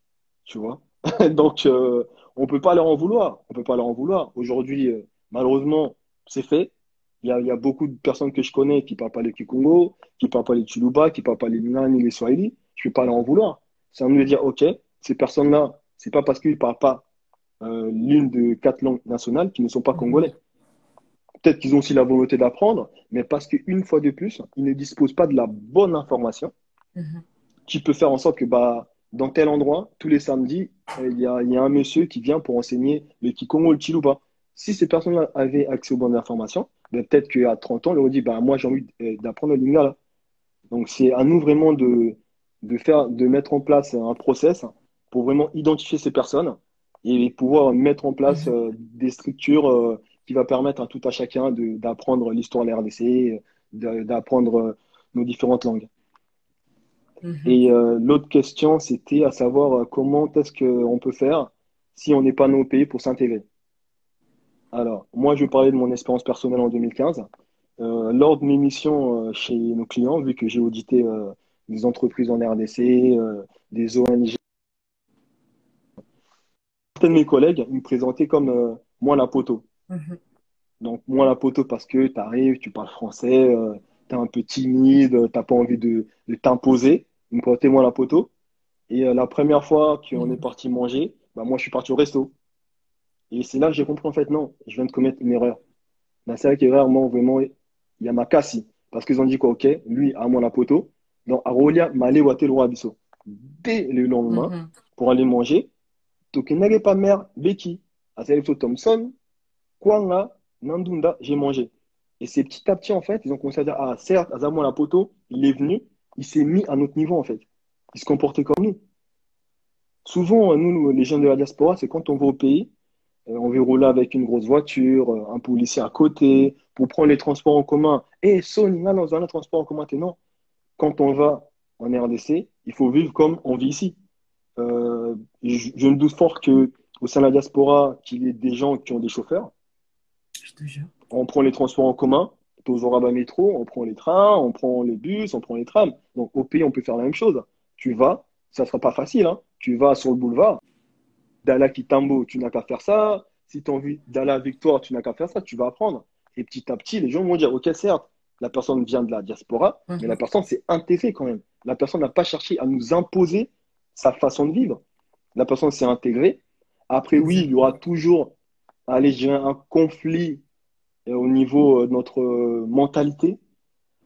Tu vois Donc, euh, on ne peut pas leur en vouloir. On peut pas leur en vouloir. Aujourd'hui, euh, malheureusement, c'est fait. Il y, a, beaucoup de personnes que je connais qui ne parlent pas les Kikongo, qui ne parlent pas les Chuluba, qui ne parlent pas les Nina ni les Swahili. Je ne peux pas leur en vouloir. C'est à nous de dire, OK, ces personnes-là, c'est pas parce qu'ils ne parlent pas euh, l'une de quatre langues nationales qu'ils ne sont pas congolais. Peut-être qu'ils ont aussi la volonté d'apprendre, mais parce qu'une fois de plus, ils ne disposent pas de la bonne information mhm. qui peut faire en sorte que bah, dans tel endroit, tous les samedis, euh, il y, a, un monsieur qui vient pour enseigner le Kikongo ou le Chiluba. Si ces personnes-là avaient accès aux bonnes informations, ben, peut-être qu'à 30 ans, ils auraient dit bah, Moi, j'ai envie euh, d'apprendre le Lingala. Donc, c'est à nous vraiment de, de, faire, de mettre en place un process pour vraiment identifier ces personnes et pouvoir mettre en place mhm. euh, des structures qui va permettre à tout à chacun d'apprendre l'histoire de la RDC, d'apprendre nos différentes langues. Mhm. Et euh, l'autre question, c'était à savoir euh, comment est-ce qu'on peut faire si on n'est pas dans nos pays pour s'intégrer? Alors, moi, je vais parler de mon expérience personnelle en 2015. Euh, lors de mes missions chez nos clients, vu que j'ai audité des entreprises en RDC, des ONG, certains de mes collègues me présentaient comme moi la poteau. Mhm. Donc, moi la poteau parce que tu arrives, tu parles français, tu es un peu timide, tu n'as pas envie de t'imposer me prêtait moi la poteau. Et euh, la première fois qu'on mhm. est parti manger, bah, moi, je suis parti au resto. Et c'est là que j'ai compris, en fait, non, je viens de commettre une erreur. C'est vrai qu'erreur, moi, vraiment, il y a ma casse. Parce qu'ils ont dit quoi, ok, lui, à moi la poteau. Donc, Arolia m'allait le roi Abisso. Dès le lendemain, mhm. pour aller manger, donc, il n'avait pas mère, Becky, à Thompson, Kwanga, Nandunda, j'ai mangé. Et c'est petit à petit, en fait, ils ont commencé à dire, ah, certes, Azamon la poteau, il est venu, il s'est mis à notre niveau, en fait. Il se comportait comme nous. Souvent, nous, les gens de la diaspora, c'est quand on va au pays, on veut rouler avec une grosse voiture, euh, un policier à côté, pour prendre les transports en commun. Et eh, Sony, dans un transport en commun, non. Quand on va en RDC, il faut vivre comme on vit ici. Euh, je, me doute fort que au sein de la diaspora, qu'il y ait des gens qui ont des chauffeurs. Je te jure. On prend les transports en commun, aux Oraba Métro, on prend les trains, on prend les bus, on prend les trams. Donc au pays, on peut faire la même chose. Tu vas, ça ne sera pas facile, hein. tu vas sur le boulevard, Dala Kitambo, tu n'as qu'à faire ça. Si tu as envie Dala Victoire, tu n'as qu'à faire ça, tu vas apprendre. Et petit à petit, les gens vont dire, ok, certes, la personne vient de la diaspora, mhm. mais la personne s'est intégrée quand même. La personne n'a pas cherché à nous imposer sa façon de vivre. La personne s'est intégrée. Après, oui, il y aura toujours allez, un conflit au niveau euh, de notre euh, mentalité.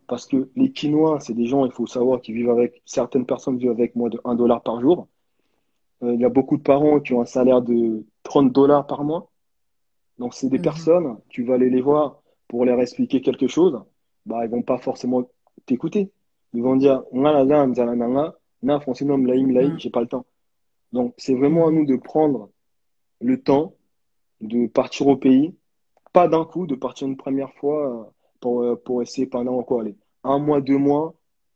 Parce que les Quinois, c'est des gens, il faut savoir, qui vivent avec, certaines personnes vivent avec moins de 1 dollar par jour. Euh, il y a beaucoup de parents qui ont un salaire de 30 dollars par mois. Donc, c'est des mhm. personnes, tu vas aller les voir pour leur expliquer quelque chose, bah, ils vont pas forcément t'écouter. Ils vont dire, na, mhm. j'ai pas le temps. Donc, c'est vraiment à nous de prendre le temps de partir au pays, pas d'un coup de partir une première fois euh, pour, euh, pour essayer pendant encore aller un mois, deux mois,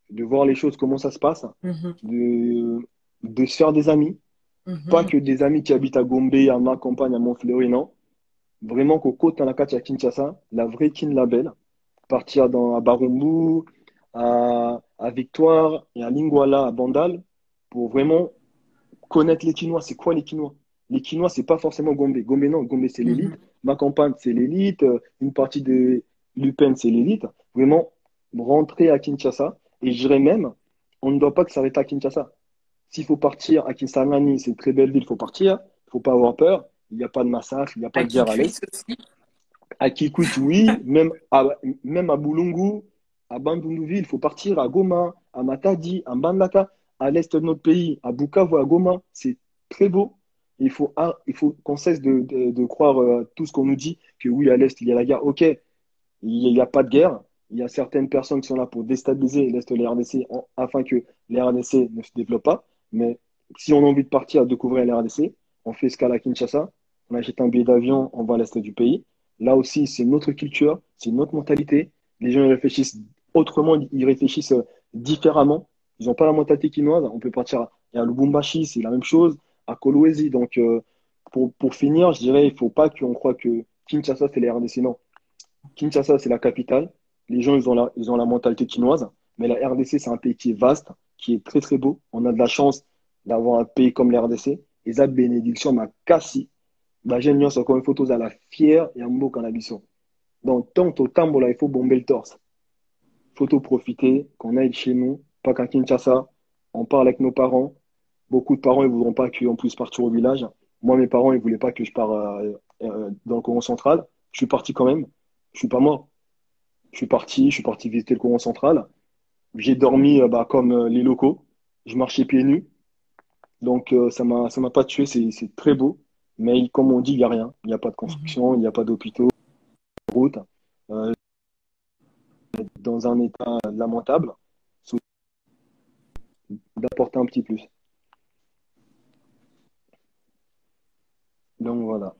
de voir les choses, comment ça se passe, mhm. de, de se faire des amis. Mhm. Pas que des amis qui habitent à Gombe, à ma campagne, à Montfleury, non. Vraiment qu'au côté à Kinshasa, la vraie Kin Label, partir dans, à Barumbu, à, à Victoire et à Lingwala, à Bandal, pour vraiment connaître les Quinois. C'est quoi les Quinois Les Quinois, c'est pas forcément Gombe. Gombe, non. Gombe, c'est l'élite. Mhm ma campagne, c'est l'élite, euh, une partie de l'UPEN, c'est l'élite. Vraiment, rentrer à Kinshasa, et je dirais même, on ne doit pas que s'arrêter à Kinshasa. S'il faut partir à Kisangani, c'est une très belle ville, il faut partir, il ne faut pas avoir peur, il n'y a pas de massacre, il n'y a pas de guerre à l'est. À Kikwit, oui, même à, même à Boulungu, à Bandunduvi, il faut partir à Goma, à Matadi, à Mbandaka, à l'est de notre pays, à Bukavu, à Goma, c'est très beau. Il faut, il faut qu'on cesse de, croire euh, tout ce qu'on nous dit, que oui, à l'Est, il y a la guerre. OK, il n'y a, pas de guerre. Il y a certaines personnes qui sont là pour déstabiliser l'Est de la RDC afin que la RDC ne se développe pas. Mais si on a envie de partir à découvrir la RDC, on fait escale à Kinshasa, on achète un billet d'avion, on va à l'Est du pays. Là aussi, c'est une autre culture, c'est une autre mentalité. Les gens réfléchissent autrement, ils réfléchissent euh, différemment. Ils n'ont pas la mentalité quinoise. On peut partir à Lubumbashi, c'est la même chose à Kolwezi. Donc, euh, pour, pour, finir, je dirais, il ne faut pas qu'on croit que Kinshasa, c'est la RDC. Non. Kinshasa, c'est la capitale. Les gens, ils ont la, ils ont la mentalité chinoise. Mais la RDC, c'est un pays qui est vaste, qui est très, très beau. On a de la chance d'avoir un pays comme la RDC. Et ça, bénédiction m'a cassé. Bah, j'ai encore une photo à la fière et un mot habitant. Donc, tant au tambola, il faut bomber le torse. Photo profiter, qu'on aille chez nous, pas qu'à Kinshasa. On parle avec nos parents, Beaucoup de parents ne voudront pas qu'on puisse partir au village. Moi, mes parents, ils voulaient pas que je parte euh, euh, dans le courant central. Je suis parti quand même. Je ne suis pas mort. Je suis parti, je suis parti visiter le courant central. J'ai dormi euh, bah, comme les locaux. Je marchais pieds nus. Donc, ça ne m'a pas tué. C'est très beau. Mais comme on dit, il n'y a rien. Il n'y a pas de construction, il n'y a pas d'hôpitaux, de route. dans un état lamentable. D'apporter un petit plus. Donc voilà.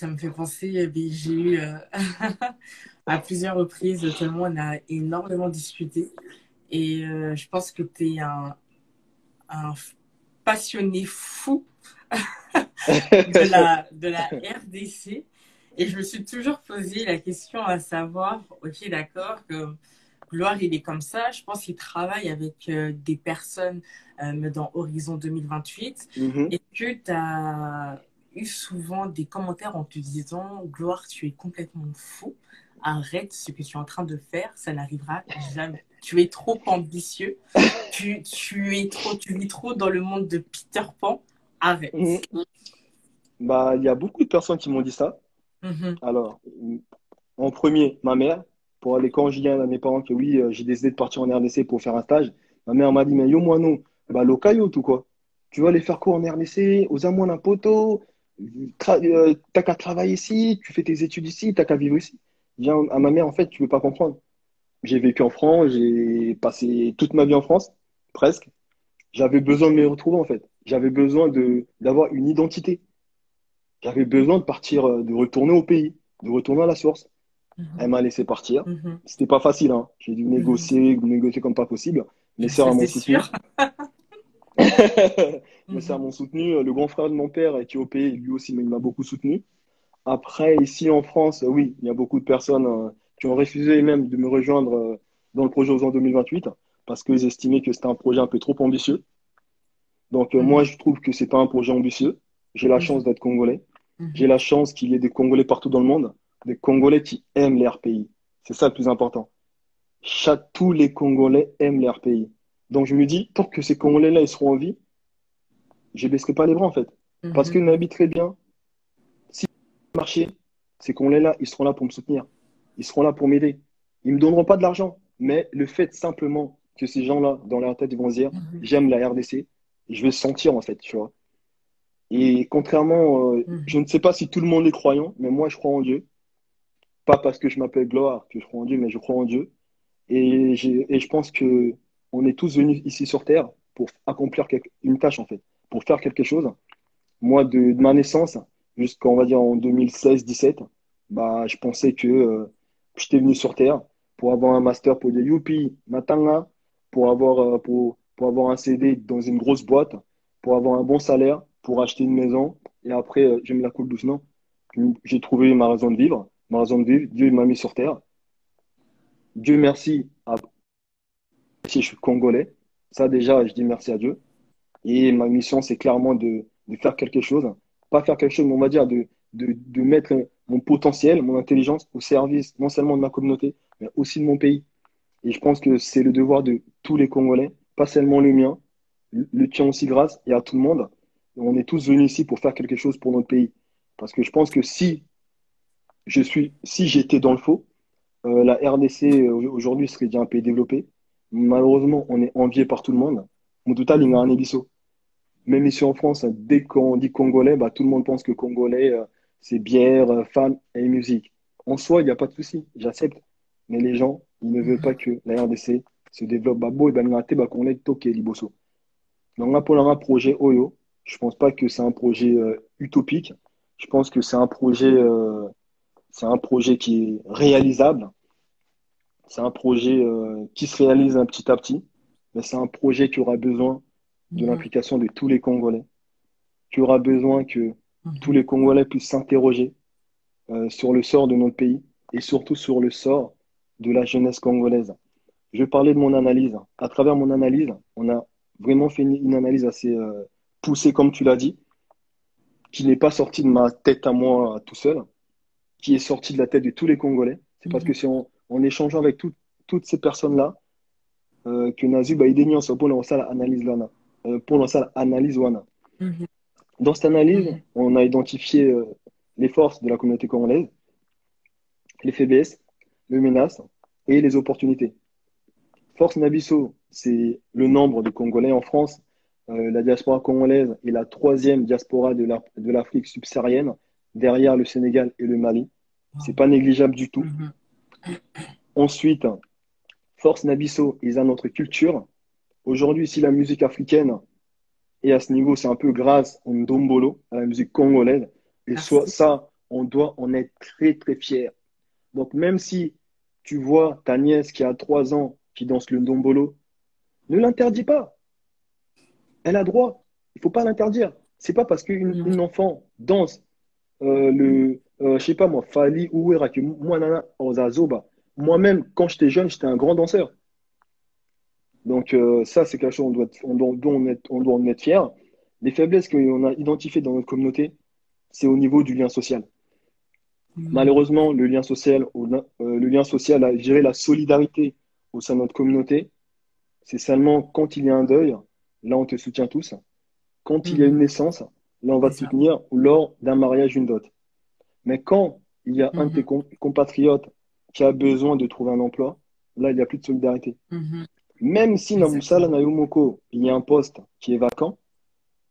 Ça me fait penser, euh, j'ai eu euh, à plusieurs reprises, tellement on a énormément discuté. Et euh, je pense que tu es un, passionné fou de, la, de la RDC. Et je me suis toujours posé la question à savoir, ok, d'accord, que Gloire, il est comme ça. Je pense qu'il travaille avec des personnes dans Horizon 2028. Mm-hmm. Est-ce que tu as eu souvent des commentaires en te disant Gloire, tu es complètement fou, arrête ce que tu es en train de faire, ça n'arrivera jamais. Tu es trop ambitieux, tu, tu, es trop, tu vis trop dans le monde de Peter Pan, arrête. Mhm. Bah, il y a beaucoup de personnes qui m'ont dit ça. Mhm. Alors, en premier, ma mère, pour aller quand je dis à mes parents que oui, euh, j'ai décidé de partir en RDC pour faire un stage, ma mère m'a dit, mais yo, moi non, bah, l'ocayo, tout quoi. Tu vas aller faire quoi en RDC, aux amours d'un poteau, euh, t'as qu'à travailler ici, tu fais tes études ici, t'as qu'à vivre ici. Viens à ma mère, en fait, tu veux pas comprendre. J'ai vécu en France, j'ai passé toute ma vie en France, presque. J'avais besoin de me retrouver, en fait. J'avais besoin de, d'avoir une identité. J'avais besoin de partir, euh, de retourner au pays, de retourner à la source. Mhm. Elle m'a laissé partir. Mhm. C'était pas facile, hein. J'ai dû négocier, mhm. négocier comme pas possible. Mes sœurs m'ont soutenu. Mes sœurs m'ont soutenu. Le grand frère de mon père, éthiopé, lui aussi, il m'a beaucoup soutenu. Après, ici en France, oui, il y a beaucoup de personnes euh, qui ont refusé même de me rejoindre euh, dans le projet aux 2028 parce qu'ils estimaient que c'était un projet un peu trop ambitieux. Donc, euh, moi, je trouve que c'est pas un projet ambitieux. J'ai la chance d'être congolais. Mhm. J'ai la chance qu'il y ait des Congolais partout dans le monde, des Congolais qui aiment leur pays. C'est ça le plus important. Chaque, tous les Congolais aiment leur pays. Donc je me dis, tant que ces Congolais-là, ils seront en vie, je ne baisserai pas les bras en fait. Mhm. Parce qu'ils m'habitent très bien. Si marché, ces Congolais-là, ils seront là pour me soutenir. Ils seront là pour m'aider. Ils ne me donneront pas de l'argent. Mais le fait simplement que ces gens-là, dans leur tête, ils vont se dire, mhm. j'aime la RDC, je vais sentir en fait, tu vois. Et contrairement, euh, mhm. je ne sais pas si tout le monde est croyant, mais moi je crois en Dieu. Pas parce que je m'appelle Gloire que je crois en Dieu, mais je crois en Dieu. Et, et je pense que on est tous venus ici sur Terre pour accomplir une tâche, en fait, pour faire quelque chose. Moi, de, ma naissance jusqu'en, va dire, en 2016-17, bah, je pensais que euh, j'étais venu sur Terre pour avoir un master pour dire youpi, matanga, pour avoir, euh, pour, pour avoir un CD dans une grosse boîte, pour avoir un bon salaire, pour acheter une maison. Et après, euh, je me la coule doucement. J'ai trouvé ma raison de vivre. Ma raison de vivre, Dieu m'a mis sur Terre. Dieu merci si je suis congolais. Ça, déjà, je dis merci à Dieu. Et ma mission, c'est clairement de, faire quelque chose. Pas faire quelque chose, mais on va dire de, mettre mon potentiel, mon intelligence au service non seulement de ma communauté, mais aussi de mon pays. Et je pense que c'est le devoir de tous les Congolais, pas seulement le mien, le tien aussi grâce et à tout le monde. On est tous venus ici pour faire quelque chose pour notre pays. Parce que je pense que si je suis, si j'étais dans le faux, euh, la RDC euh, aujourd'hui serait déjà un pays développé malheureusement, on est envié par tout le monde. Mon total, il a un même ici en France, dès qu'on dit congolais, bah, tout le monde pense que congolais, euh, c'est bière, euh, femmes et musique. En soi, il n'y a pas de souci, j'accepte. Mais les gens, ils ne veulent pas que la RDC se développe. Babo et Banate, bah, qu'on est toqué liboso. Donc là, pour un projet Oyo, je ne pense pas que c'est un projet euh, utopique. Je pense que c'est un projet, c'est un projet qui est réalisable. C'est un projet qui se réalise un petit à petit. Mais c'est un projet qui aura besoin de mhm. l'implication de tous les Congolais. Tu auras besoin que mhm. tous les Congolais puissent s'interroger euh, sur le sort de notre pays et surtout sur le sort de la jeunesse congolaise. Je vais parler de mon analyse. À travers mon analyse, on a vraiment fait une, analyse assez euh, poussée, comme tu l'as dit, qui n'est pas sortie de ma tête à moi tout seul, qui est sortie de la tête de tous les Congolais. C'est parce mhm. que c'est en, échangeant avec toutes ces personnes-là euh, que Nazu ba idénion pour lancer l'analyse là euh, pour lancer l'analyse wana. Dans cette analyse, mhm. on a identifié euh, les forces de la communauté congolaise, les faiblesses, les menaces et les opportunités. Force Nabiso, c'est le nombre de Congolais en France. la diaspora congolaise est la troisième diaspora de l'Afrique subsaharienne, derrière le Sénégal et le Mali. C'est pas négligeable du tout. Mhm. Ensuite, Force Nabiso, ils ont notre culture. Aujourd'hui, si la musique africaine est à ce niveau, c'est un peu grâce au Ndombolo, à la musique congolaise. Et soit ça, on doit en être très, très fier. Donc, même si tu vois ta nièce qui a trois ans qui danse le Ndombolo, ne l'interdis pas. Elle a droit. Il ne faut pas l'interdire. C'est pas parce qu'une enfant danse euh, le, euh, je sais pas moi, Fali ou que moi, nana, Ozazoba, moi-même, quand j'étais jeune, j'étais un grand danseur. Donc euh, ça, c'est quelque chose on doit, on doit, on doit en être fier. Les faiblesses qu'on a identifiées dans notre communauté, c'est au niveau du lien social. Mmh. Malheureusement, le lien social, euh, le lien social géré la solidarité au sein de notre communauté. C'est seulement quand il y a un deuil, là on te soutient tous. Quand il y a mmh. une naissance, là on va te soutenir, ou lors d'un mariage, une dot. Mais quand il y a un de tes mmh. compatriotes qui a besoin de trouver un emploi, là, il n'y a plus de solidarité. Mhm. Même si dans Moussala Nayumoko, il y a un poste qui est vacant,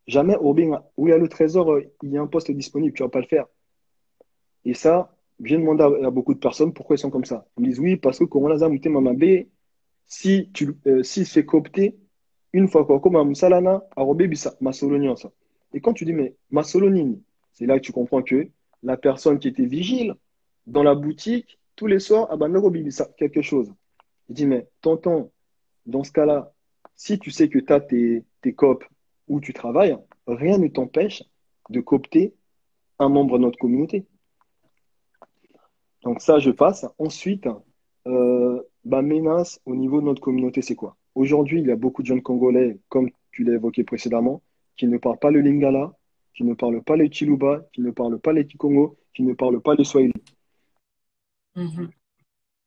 jamais au où il y a le trésor, euh, il y a un poste disponible, tu ne vas pas le faire. Et ça, je demande à, beaucoup de personnes pourquoi ils sont comme ça. Ils me disent oui, parce que quand on a Mamabé, si tu euh, si c'est coopté, une fois quoi, comme Moussalana, à ça. Et quand tu dis mais Massolonini, c'est là que tu comprends que la personne qui était vigile dans la boutique, tous les soirs, ah ben, quelque chose. Il dit, mais tonton, dans ce cas-là, si tu sais que tu as tes, tes copes où tu travailles, rien ne t'empêche de coopter un membre de notre communauté. Donc ça, je passe. Ensuite, euh, bah, menace au niveau de notre communauté, c'est quoi? Aujourd'hui, il y a beaucoup de jeunes Congolais, comme tu l'as évoqué précédemment, qui ne parlent pas le Lingala, qui ne parlent pas le Chiluba, qui ne parlent pas le Tikongo, qui ne parlent pas le Swahili. Mhm.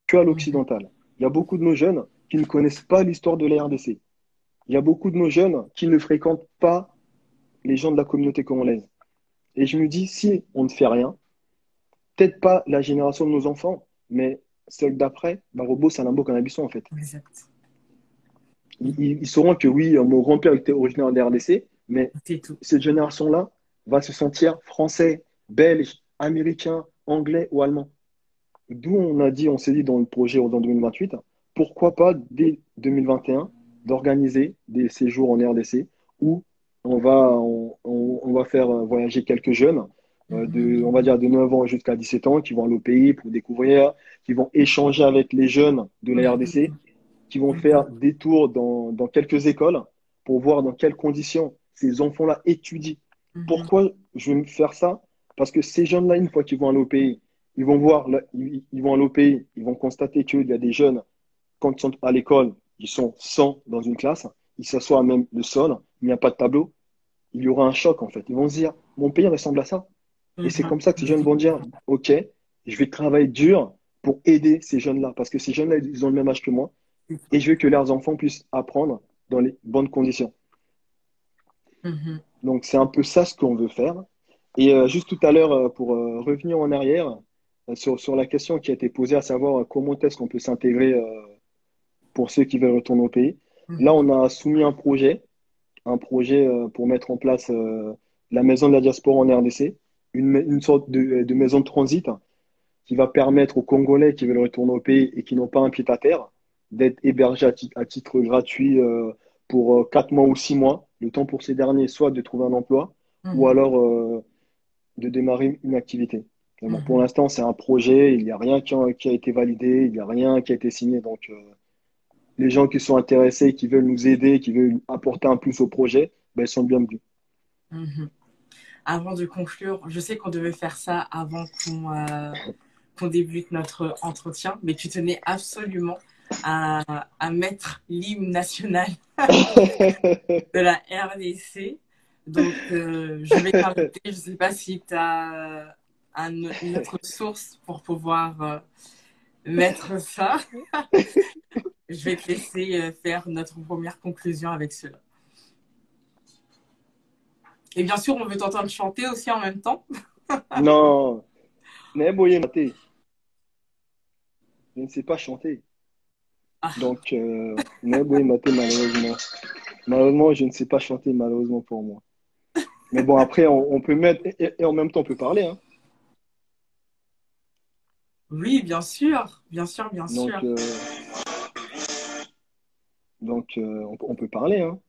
Que à l'occidental. Il y a beaucoup de nos jeunes qui ne connaissent pas l'histoire de la RDC. Il y a beaucoup de nos jeunes qui ne fréquentent pas les gens de la communauté congolaise. Et je me dis, si on ne fait rien, peut-être pas la génération de nos enfants, mais celle d'après, c'est un beau en fait. Exact. Ils, sauront que oui, mon grand-père était originaire de la RDC, mais cette génération-là va se sentir français, belge, américain, anglais ou allemand. D'où on a dit, on s'est dit dans le projet en 2028, pourquoi pas dès 2021 d'organiser des séjours en RDC où on va, on, va faire voyager quelques jeunes, euh, de, on va dire de 9 ans jusqu'à 17 ans, qui vont aller au pays pour découvrir, qui vont échanger avec les jeunes de la RDC, qui vont faire des tours dans, dans quelques écoles pour voir dans quelles conditions ces enfants-là étudient. Mhm. Pourquoi je vais faire ça? Parce que ces jeunes-là, une fois qu'ils vont au pays, ils vont voir, ils, vont au pays, ils vont constater qu'il y a des jeunes, quand ils sont à l'école, ils sont 100 dans une classe, ils s'assoient même le sol, il n'y a pas de tableau, il y aura un choc en fait. Ils vont se dire, mon pays ressemble à ça. Et c'est mhm. comme ça que ces jeunes vont dire, OK, je vais travailler dur pour aider ces jeunes-là, parce que ces jeunes-là, ils ont le même âge que moi, et je veux que leurs enfants puissent apprendre dans les bonnes conditions. Mhm. Donc c'est un peu ça ce qu'on veut faire. Et euh, juste tout à l'heure, euh, pour euh, revenir en arrière, sur, sur, la question qui a été posée, à savoir comment est-ce qu'on peut s'intégrer pour ceux qui veulent retourner au pays. Mhm. Là, on a soumis un projet un projet pour mettre en place la maison de la diaspora en RDC, une, une sorte de, de, maison de transit qui va permettre aux Congolais qui veulent retourner au pays et qui n'ont pas un pied à terre d'être hébergés à, titre gratuit pour euh, quatre mois ou six mois, le temps pour ces derniers soit de trouver un emploi ou mhm. alors euh, de démarrer une activité. Mhm. Pour l'instant, c'est un projet, il n'y a rien qui a, qui a, été validé, il n'y a rien qui a été signé. Donc, les gens qui sont intéressés, qui veulent nous aider, qui veulent apporter un plus au projet, ben, ils sont bienvenus. Mhm. Avant de conclure, je sais qu'on devait faire ça avant qu'on qu'on débute notre entretien, mais tu tenais absolument à, à mettre l'hymne national de la RDC. Donc, euh, je vais t'inviter. Je ne sais pas si tu as une autre source pour pouvoir euh, mettre ça. je vais te laisser euh, faire notre première conclusion avec cela. Et bien sûr, on veut t'entendre chanter aussi en même temps. non, mais je ne sais pas chanter. Ah. Donc, euh, mais malheureusement. Malheureusement, je ne sais pas chanter, malheureusement pour moi. Mais bon, après, on, peut mettre, et, en même temps, on peut parler. Hein. Oui, bien sûr, bien sûr, bien donc, sûr. Euh, donc, euh, on, peut parler. Hein.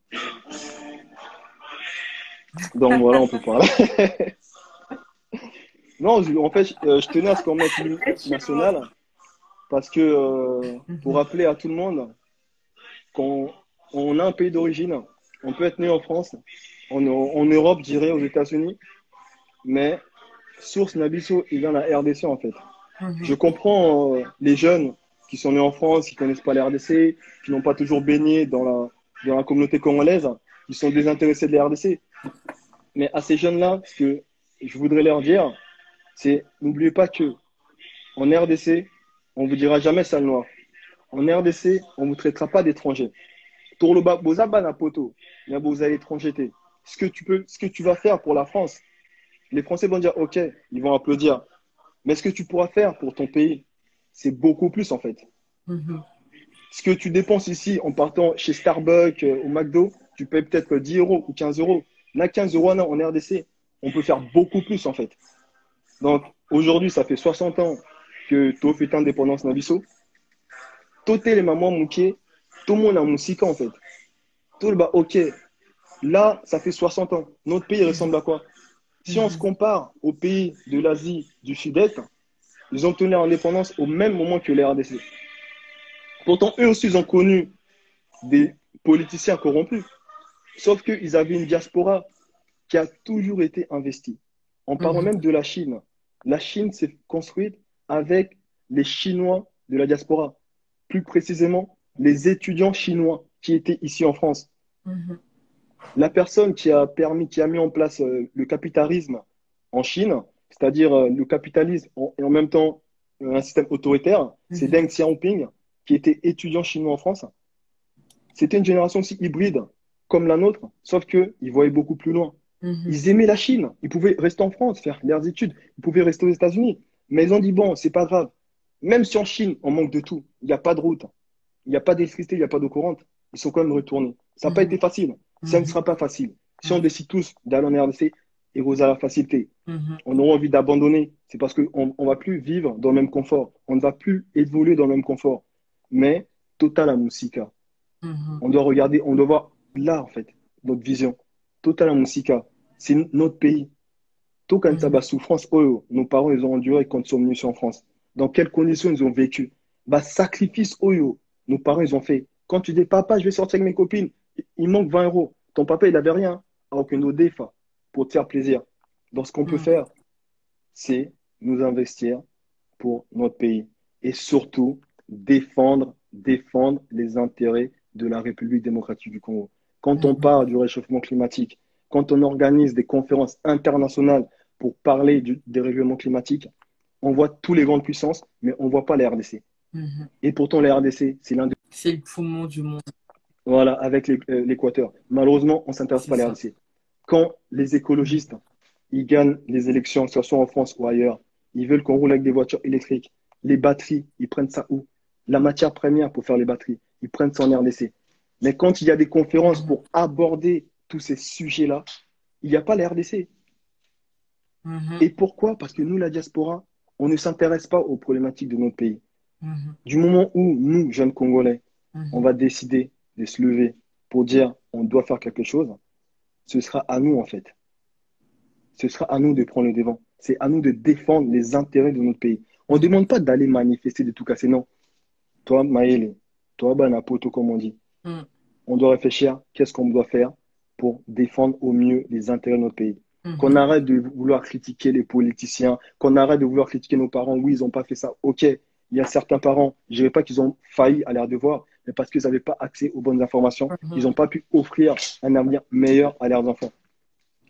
Donc, voilà, on peut parler. non, en fait, je tenais à ce qu'on mette une nationale parce que, euh, pour rappeler à tout le monde qu'on on a un pays d'origine, on peut être né en France, en, en Europe, je dirais, aux États-Unis, mais source Nabiso, il vient de la RDC en fait. Mhm. Je comprends euh, les jeunes qui sont nés en France, qui connaissent pas la RDC, qui n'ont pas toujours baigné dans la, dans la communauté congolaise, qui sont désintéressés de la RDC. Mais à ces jeunes-là, ce que je voudrais leur dire, c'est n'oubliez pas que en RDC, on vous dira jamais sale noir. En RDC, on ne vous traitera pas d'étranger. Tourloba, bozaba poto, vous allez étranger. Ce que tu peux, ce que tu vas faire pour la France, les Français vont dire OK, ils vont applaudir. Mais ce que tu pourras faire pour ton pays, c'est beaucoup plus en fait. Mm-hmm. Ce que tu dépenses ici en partant chez Starbucks ou euh, McDo, tu payes peut-être 10 euros ou 15 euros. Là, 15 euros en RDC, on peut faire beaucoup plus en fait. Donc aujourd'hui, ça fait 60 ans que fait indépendance na biso tote les mamans mouké tout le monde a musique en fait. Tout le bas ok là ça fait 60 ans. Notre pays ressemble à quoi? Si on se compare aux pays de l'Asie du Sud-Est ils ont tenu l'indépendance au même moment que les RDC pourtant eux aussi ils ont connu des politiciens corrompus. Sauf qu'ils avaient une diaspora qui a toujours été investie. En parlant mhm. même de la Chine. La Chine s'est construite avec les Chinois de la diaspora, plus précisément les étudiants chinois qui étaient ici en France. Mhm. La personne qui a permis, qui a mis en place euh, le capitalisme en Chine, c'est-à-dire euh, le capitalisme et en même temps euh, un système autoritaire, c'est mhm. Deng Xiaoping qui était étudiant chinois en France. C'était une génération aussi hybride comme la nôtre, sauf qu'ils voyaient beaucoup plus loin. Mhm. Ils aimaient la Chine. Ils pouvaient rester en France, faire leurs études. Ils pouvaient rester aux États-Unis. Mais ils ont dit, bon, c'est pas grave. Même si en Chine, on manque de tout, il n'y a pas de route, il n'y a pas d'électricité, il n'y a pas d'eau courante, ils sont quand même retournés. Ça n'a pas mhm. été facile. Ça ne mhm. sera pas facile. Si on décide tous d'aller en RDC, et vous à la facilité, mhm. on aura envie d'abandonner. C'est parce qu'on ne va plus vivre dans le même confort. On ne va plus évoluer dans le même confort. Mais Total à Moussika. On doit regarder, on doit voir là, en fait, notre vision. Total à Moussika. C'est notre pays. Tout quand ça va souffrance, oh, nos parents, ils ont enduré quand ils sont venus en France. Dans quelles conditions ils ont vécu? Bah, sacrifice, oh, nos parents, ils ont fait. Quand tu dis, papa, je vais sortir avec mes copines, il manque 20 euros. Ton papa, il n'avait rien, alors que nos défas, pour te faire plaisir. Donc, ce qu'on peut mm. faire, c'est nous investir pour notre pays. Et surtout, défendre, défendre les intérêts de la République démocratique du Congo. Quand on mm. parle du réchauffement climatique, quand on organise des conférences internationales pour parler du dérèglement climatique, on voit toutes les grandes puissances, mais on ne voit pas la RDC. Mhm. Et pourtant, la RDC, c'est l'un des... C'est le poumon du monde. Voilà, avec euh, l'Équateur. Malheureusement, on ne s'intéresse pas à la RDC. Quand les écologistes, ils gagnent les élections, que ce soit en France ou ailleurs, ils veulent qu'on roule avec des voitures électriques. Les batteries, ils prennent ça où? La matière première pour faire les batteries, ils prennent ça en RDC. Mais quand il y a des conférences pour aborder tous ces sujets-là, il n'y a pas la RDC. Mhm. Et pourquoi? Parce que nous, la diaspora, on ne s'intéresse pas aux problématiques de notre pays. Mhm. Du moment où nous, jeunes Congolais, mhm. on va décider de se lever pour dire on doit faire quelque chose, ce sera à nous en fait. Ce sera à nous de prendre le devant. C'est à nous de défendre les intérêts de notre pays. On ne demande pas d'aller manifester, de tout casser. Non. Toi, Maëlle, toi, Banapoto, comme on dit. On doit réfléchir qu'est-ce qu'on doit faire pour défendre au mieux les intérêts de notre pays. Mm-hmm. Qu'on arrête de vouloir critiquer les politiciens, qu'on arrête de vouloir critiquer nos parents. Oui, ils n'ont pas fait ça. OK, il y a certains parents, je ne dirais pas qu'ils ont failli à leur devoir, mais parce qu'ils n'avaient pas accès aux bonnes informations, mm-hmm. ils n'ont pas pu offrir un avenir meilleur à leurs enfants.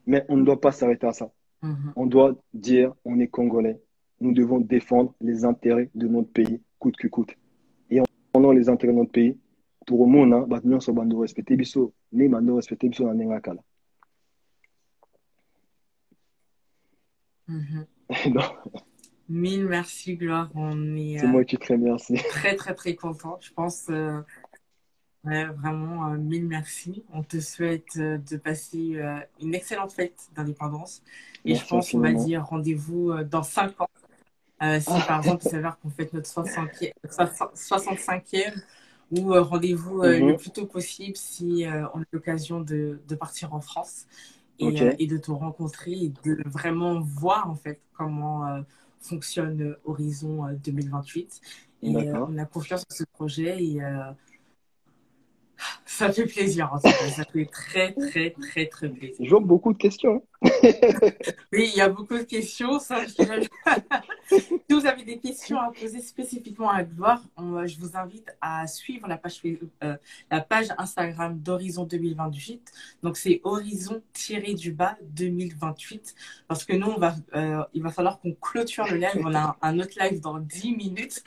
Mais on ne doit pas s'arrêter à ça. Mm-hmm. On doit dire, on est Congolais, nous devons défendre les intérêts de notre pays, coûte que coûte. Et en défendant les intérêts de notre pays, monde, hein, bato nyonso bando respecter biso, ni bando respecter biso na ndenge kala. Mm Mille merci, Gloire. On est. C'est moi qui te remercie. Très, très, très content. Je pense. Euh, vraiment, euh, mille merci. On te souhaite euh, de passer euh, une excellente fête d'indépendance. Et je pense qu'on va dire rendez-vous dans cinq ans. si par exemple, il s'avère qu'on fête notre 65e ou rendez-vous le mhm. plus tôt possible si on a l'occasion de, de, partir en France et, et, de te rencontrer et de vraiment voir en fait comment fonctionne Horizon 2028. Et on a confiance en ce projet et ça fait plaisir, en tout cas. Ça fait très, très, très, très plaisir. Je vois beaucoup de questions. oui, il y a beaucoup de questions. Ça, avez des questions à poser spécifiquement à Gloire, je vous invite à suivre la page, euh, la page Instagram d'Horizon 2028. Donc, c'est horizon-du-bas 2028. Parce que nous, euh, il va falloir qu'on clôture le live. On a un autre live dans 10 minutes.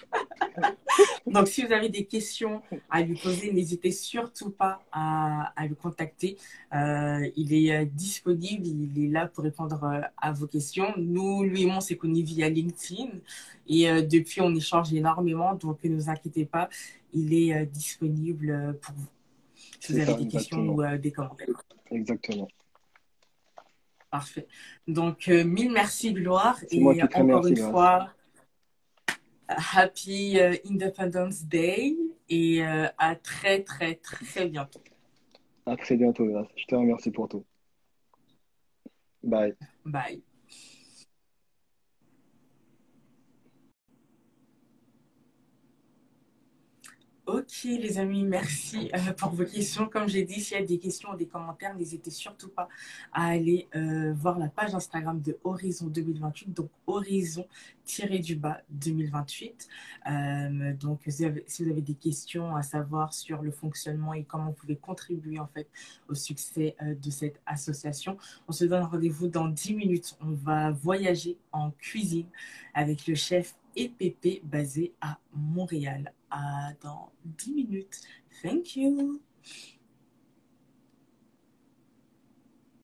Donc, si vous avez des questions à lui poser, n'hésitez surtout pas à, le contacter. Euh, il est euh, disponible, il est là pour répondre à vos questions. Nous, lui on s'est connus via LinkedIn et depuis, on échange énormément. Donc, ne vous inquiétez pas, il est disponible pour vous. Si vous avez des questions ou des commentaires. Exactement. Parfait. Donc, mille merci, Gloire. Et encore une fois, Happy euh, Independence Day et euh, à très très très bientôt. À très bientôt, Je te remercie pour tout. Bye. Bye. Ok les amis, merci euh, pour vos questions. Comme j'ai dit, s'il y a des questions ou des commentaires, n'hésitez surtout pas à aller euh, voir la page Instagram de Horizon 2028, donc Horizon-du-bas 2028. Euh, donc si vous, avez, des questions à savoir sur le fonctionnement et comment vous pouvez contribuer en fait au succès de cette association, on se donne rendez-vous dans 10 minutes. On va voyager en cuisine avec le chef EPP basé à Montréal. À dans 10 minutes. Thank you.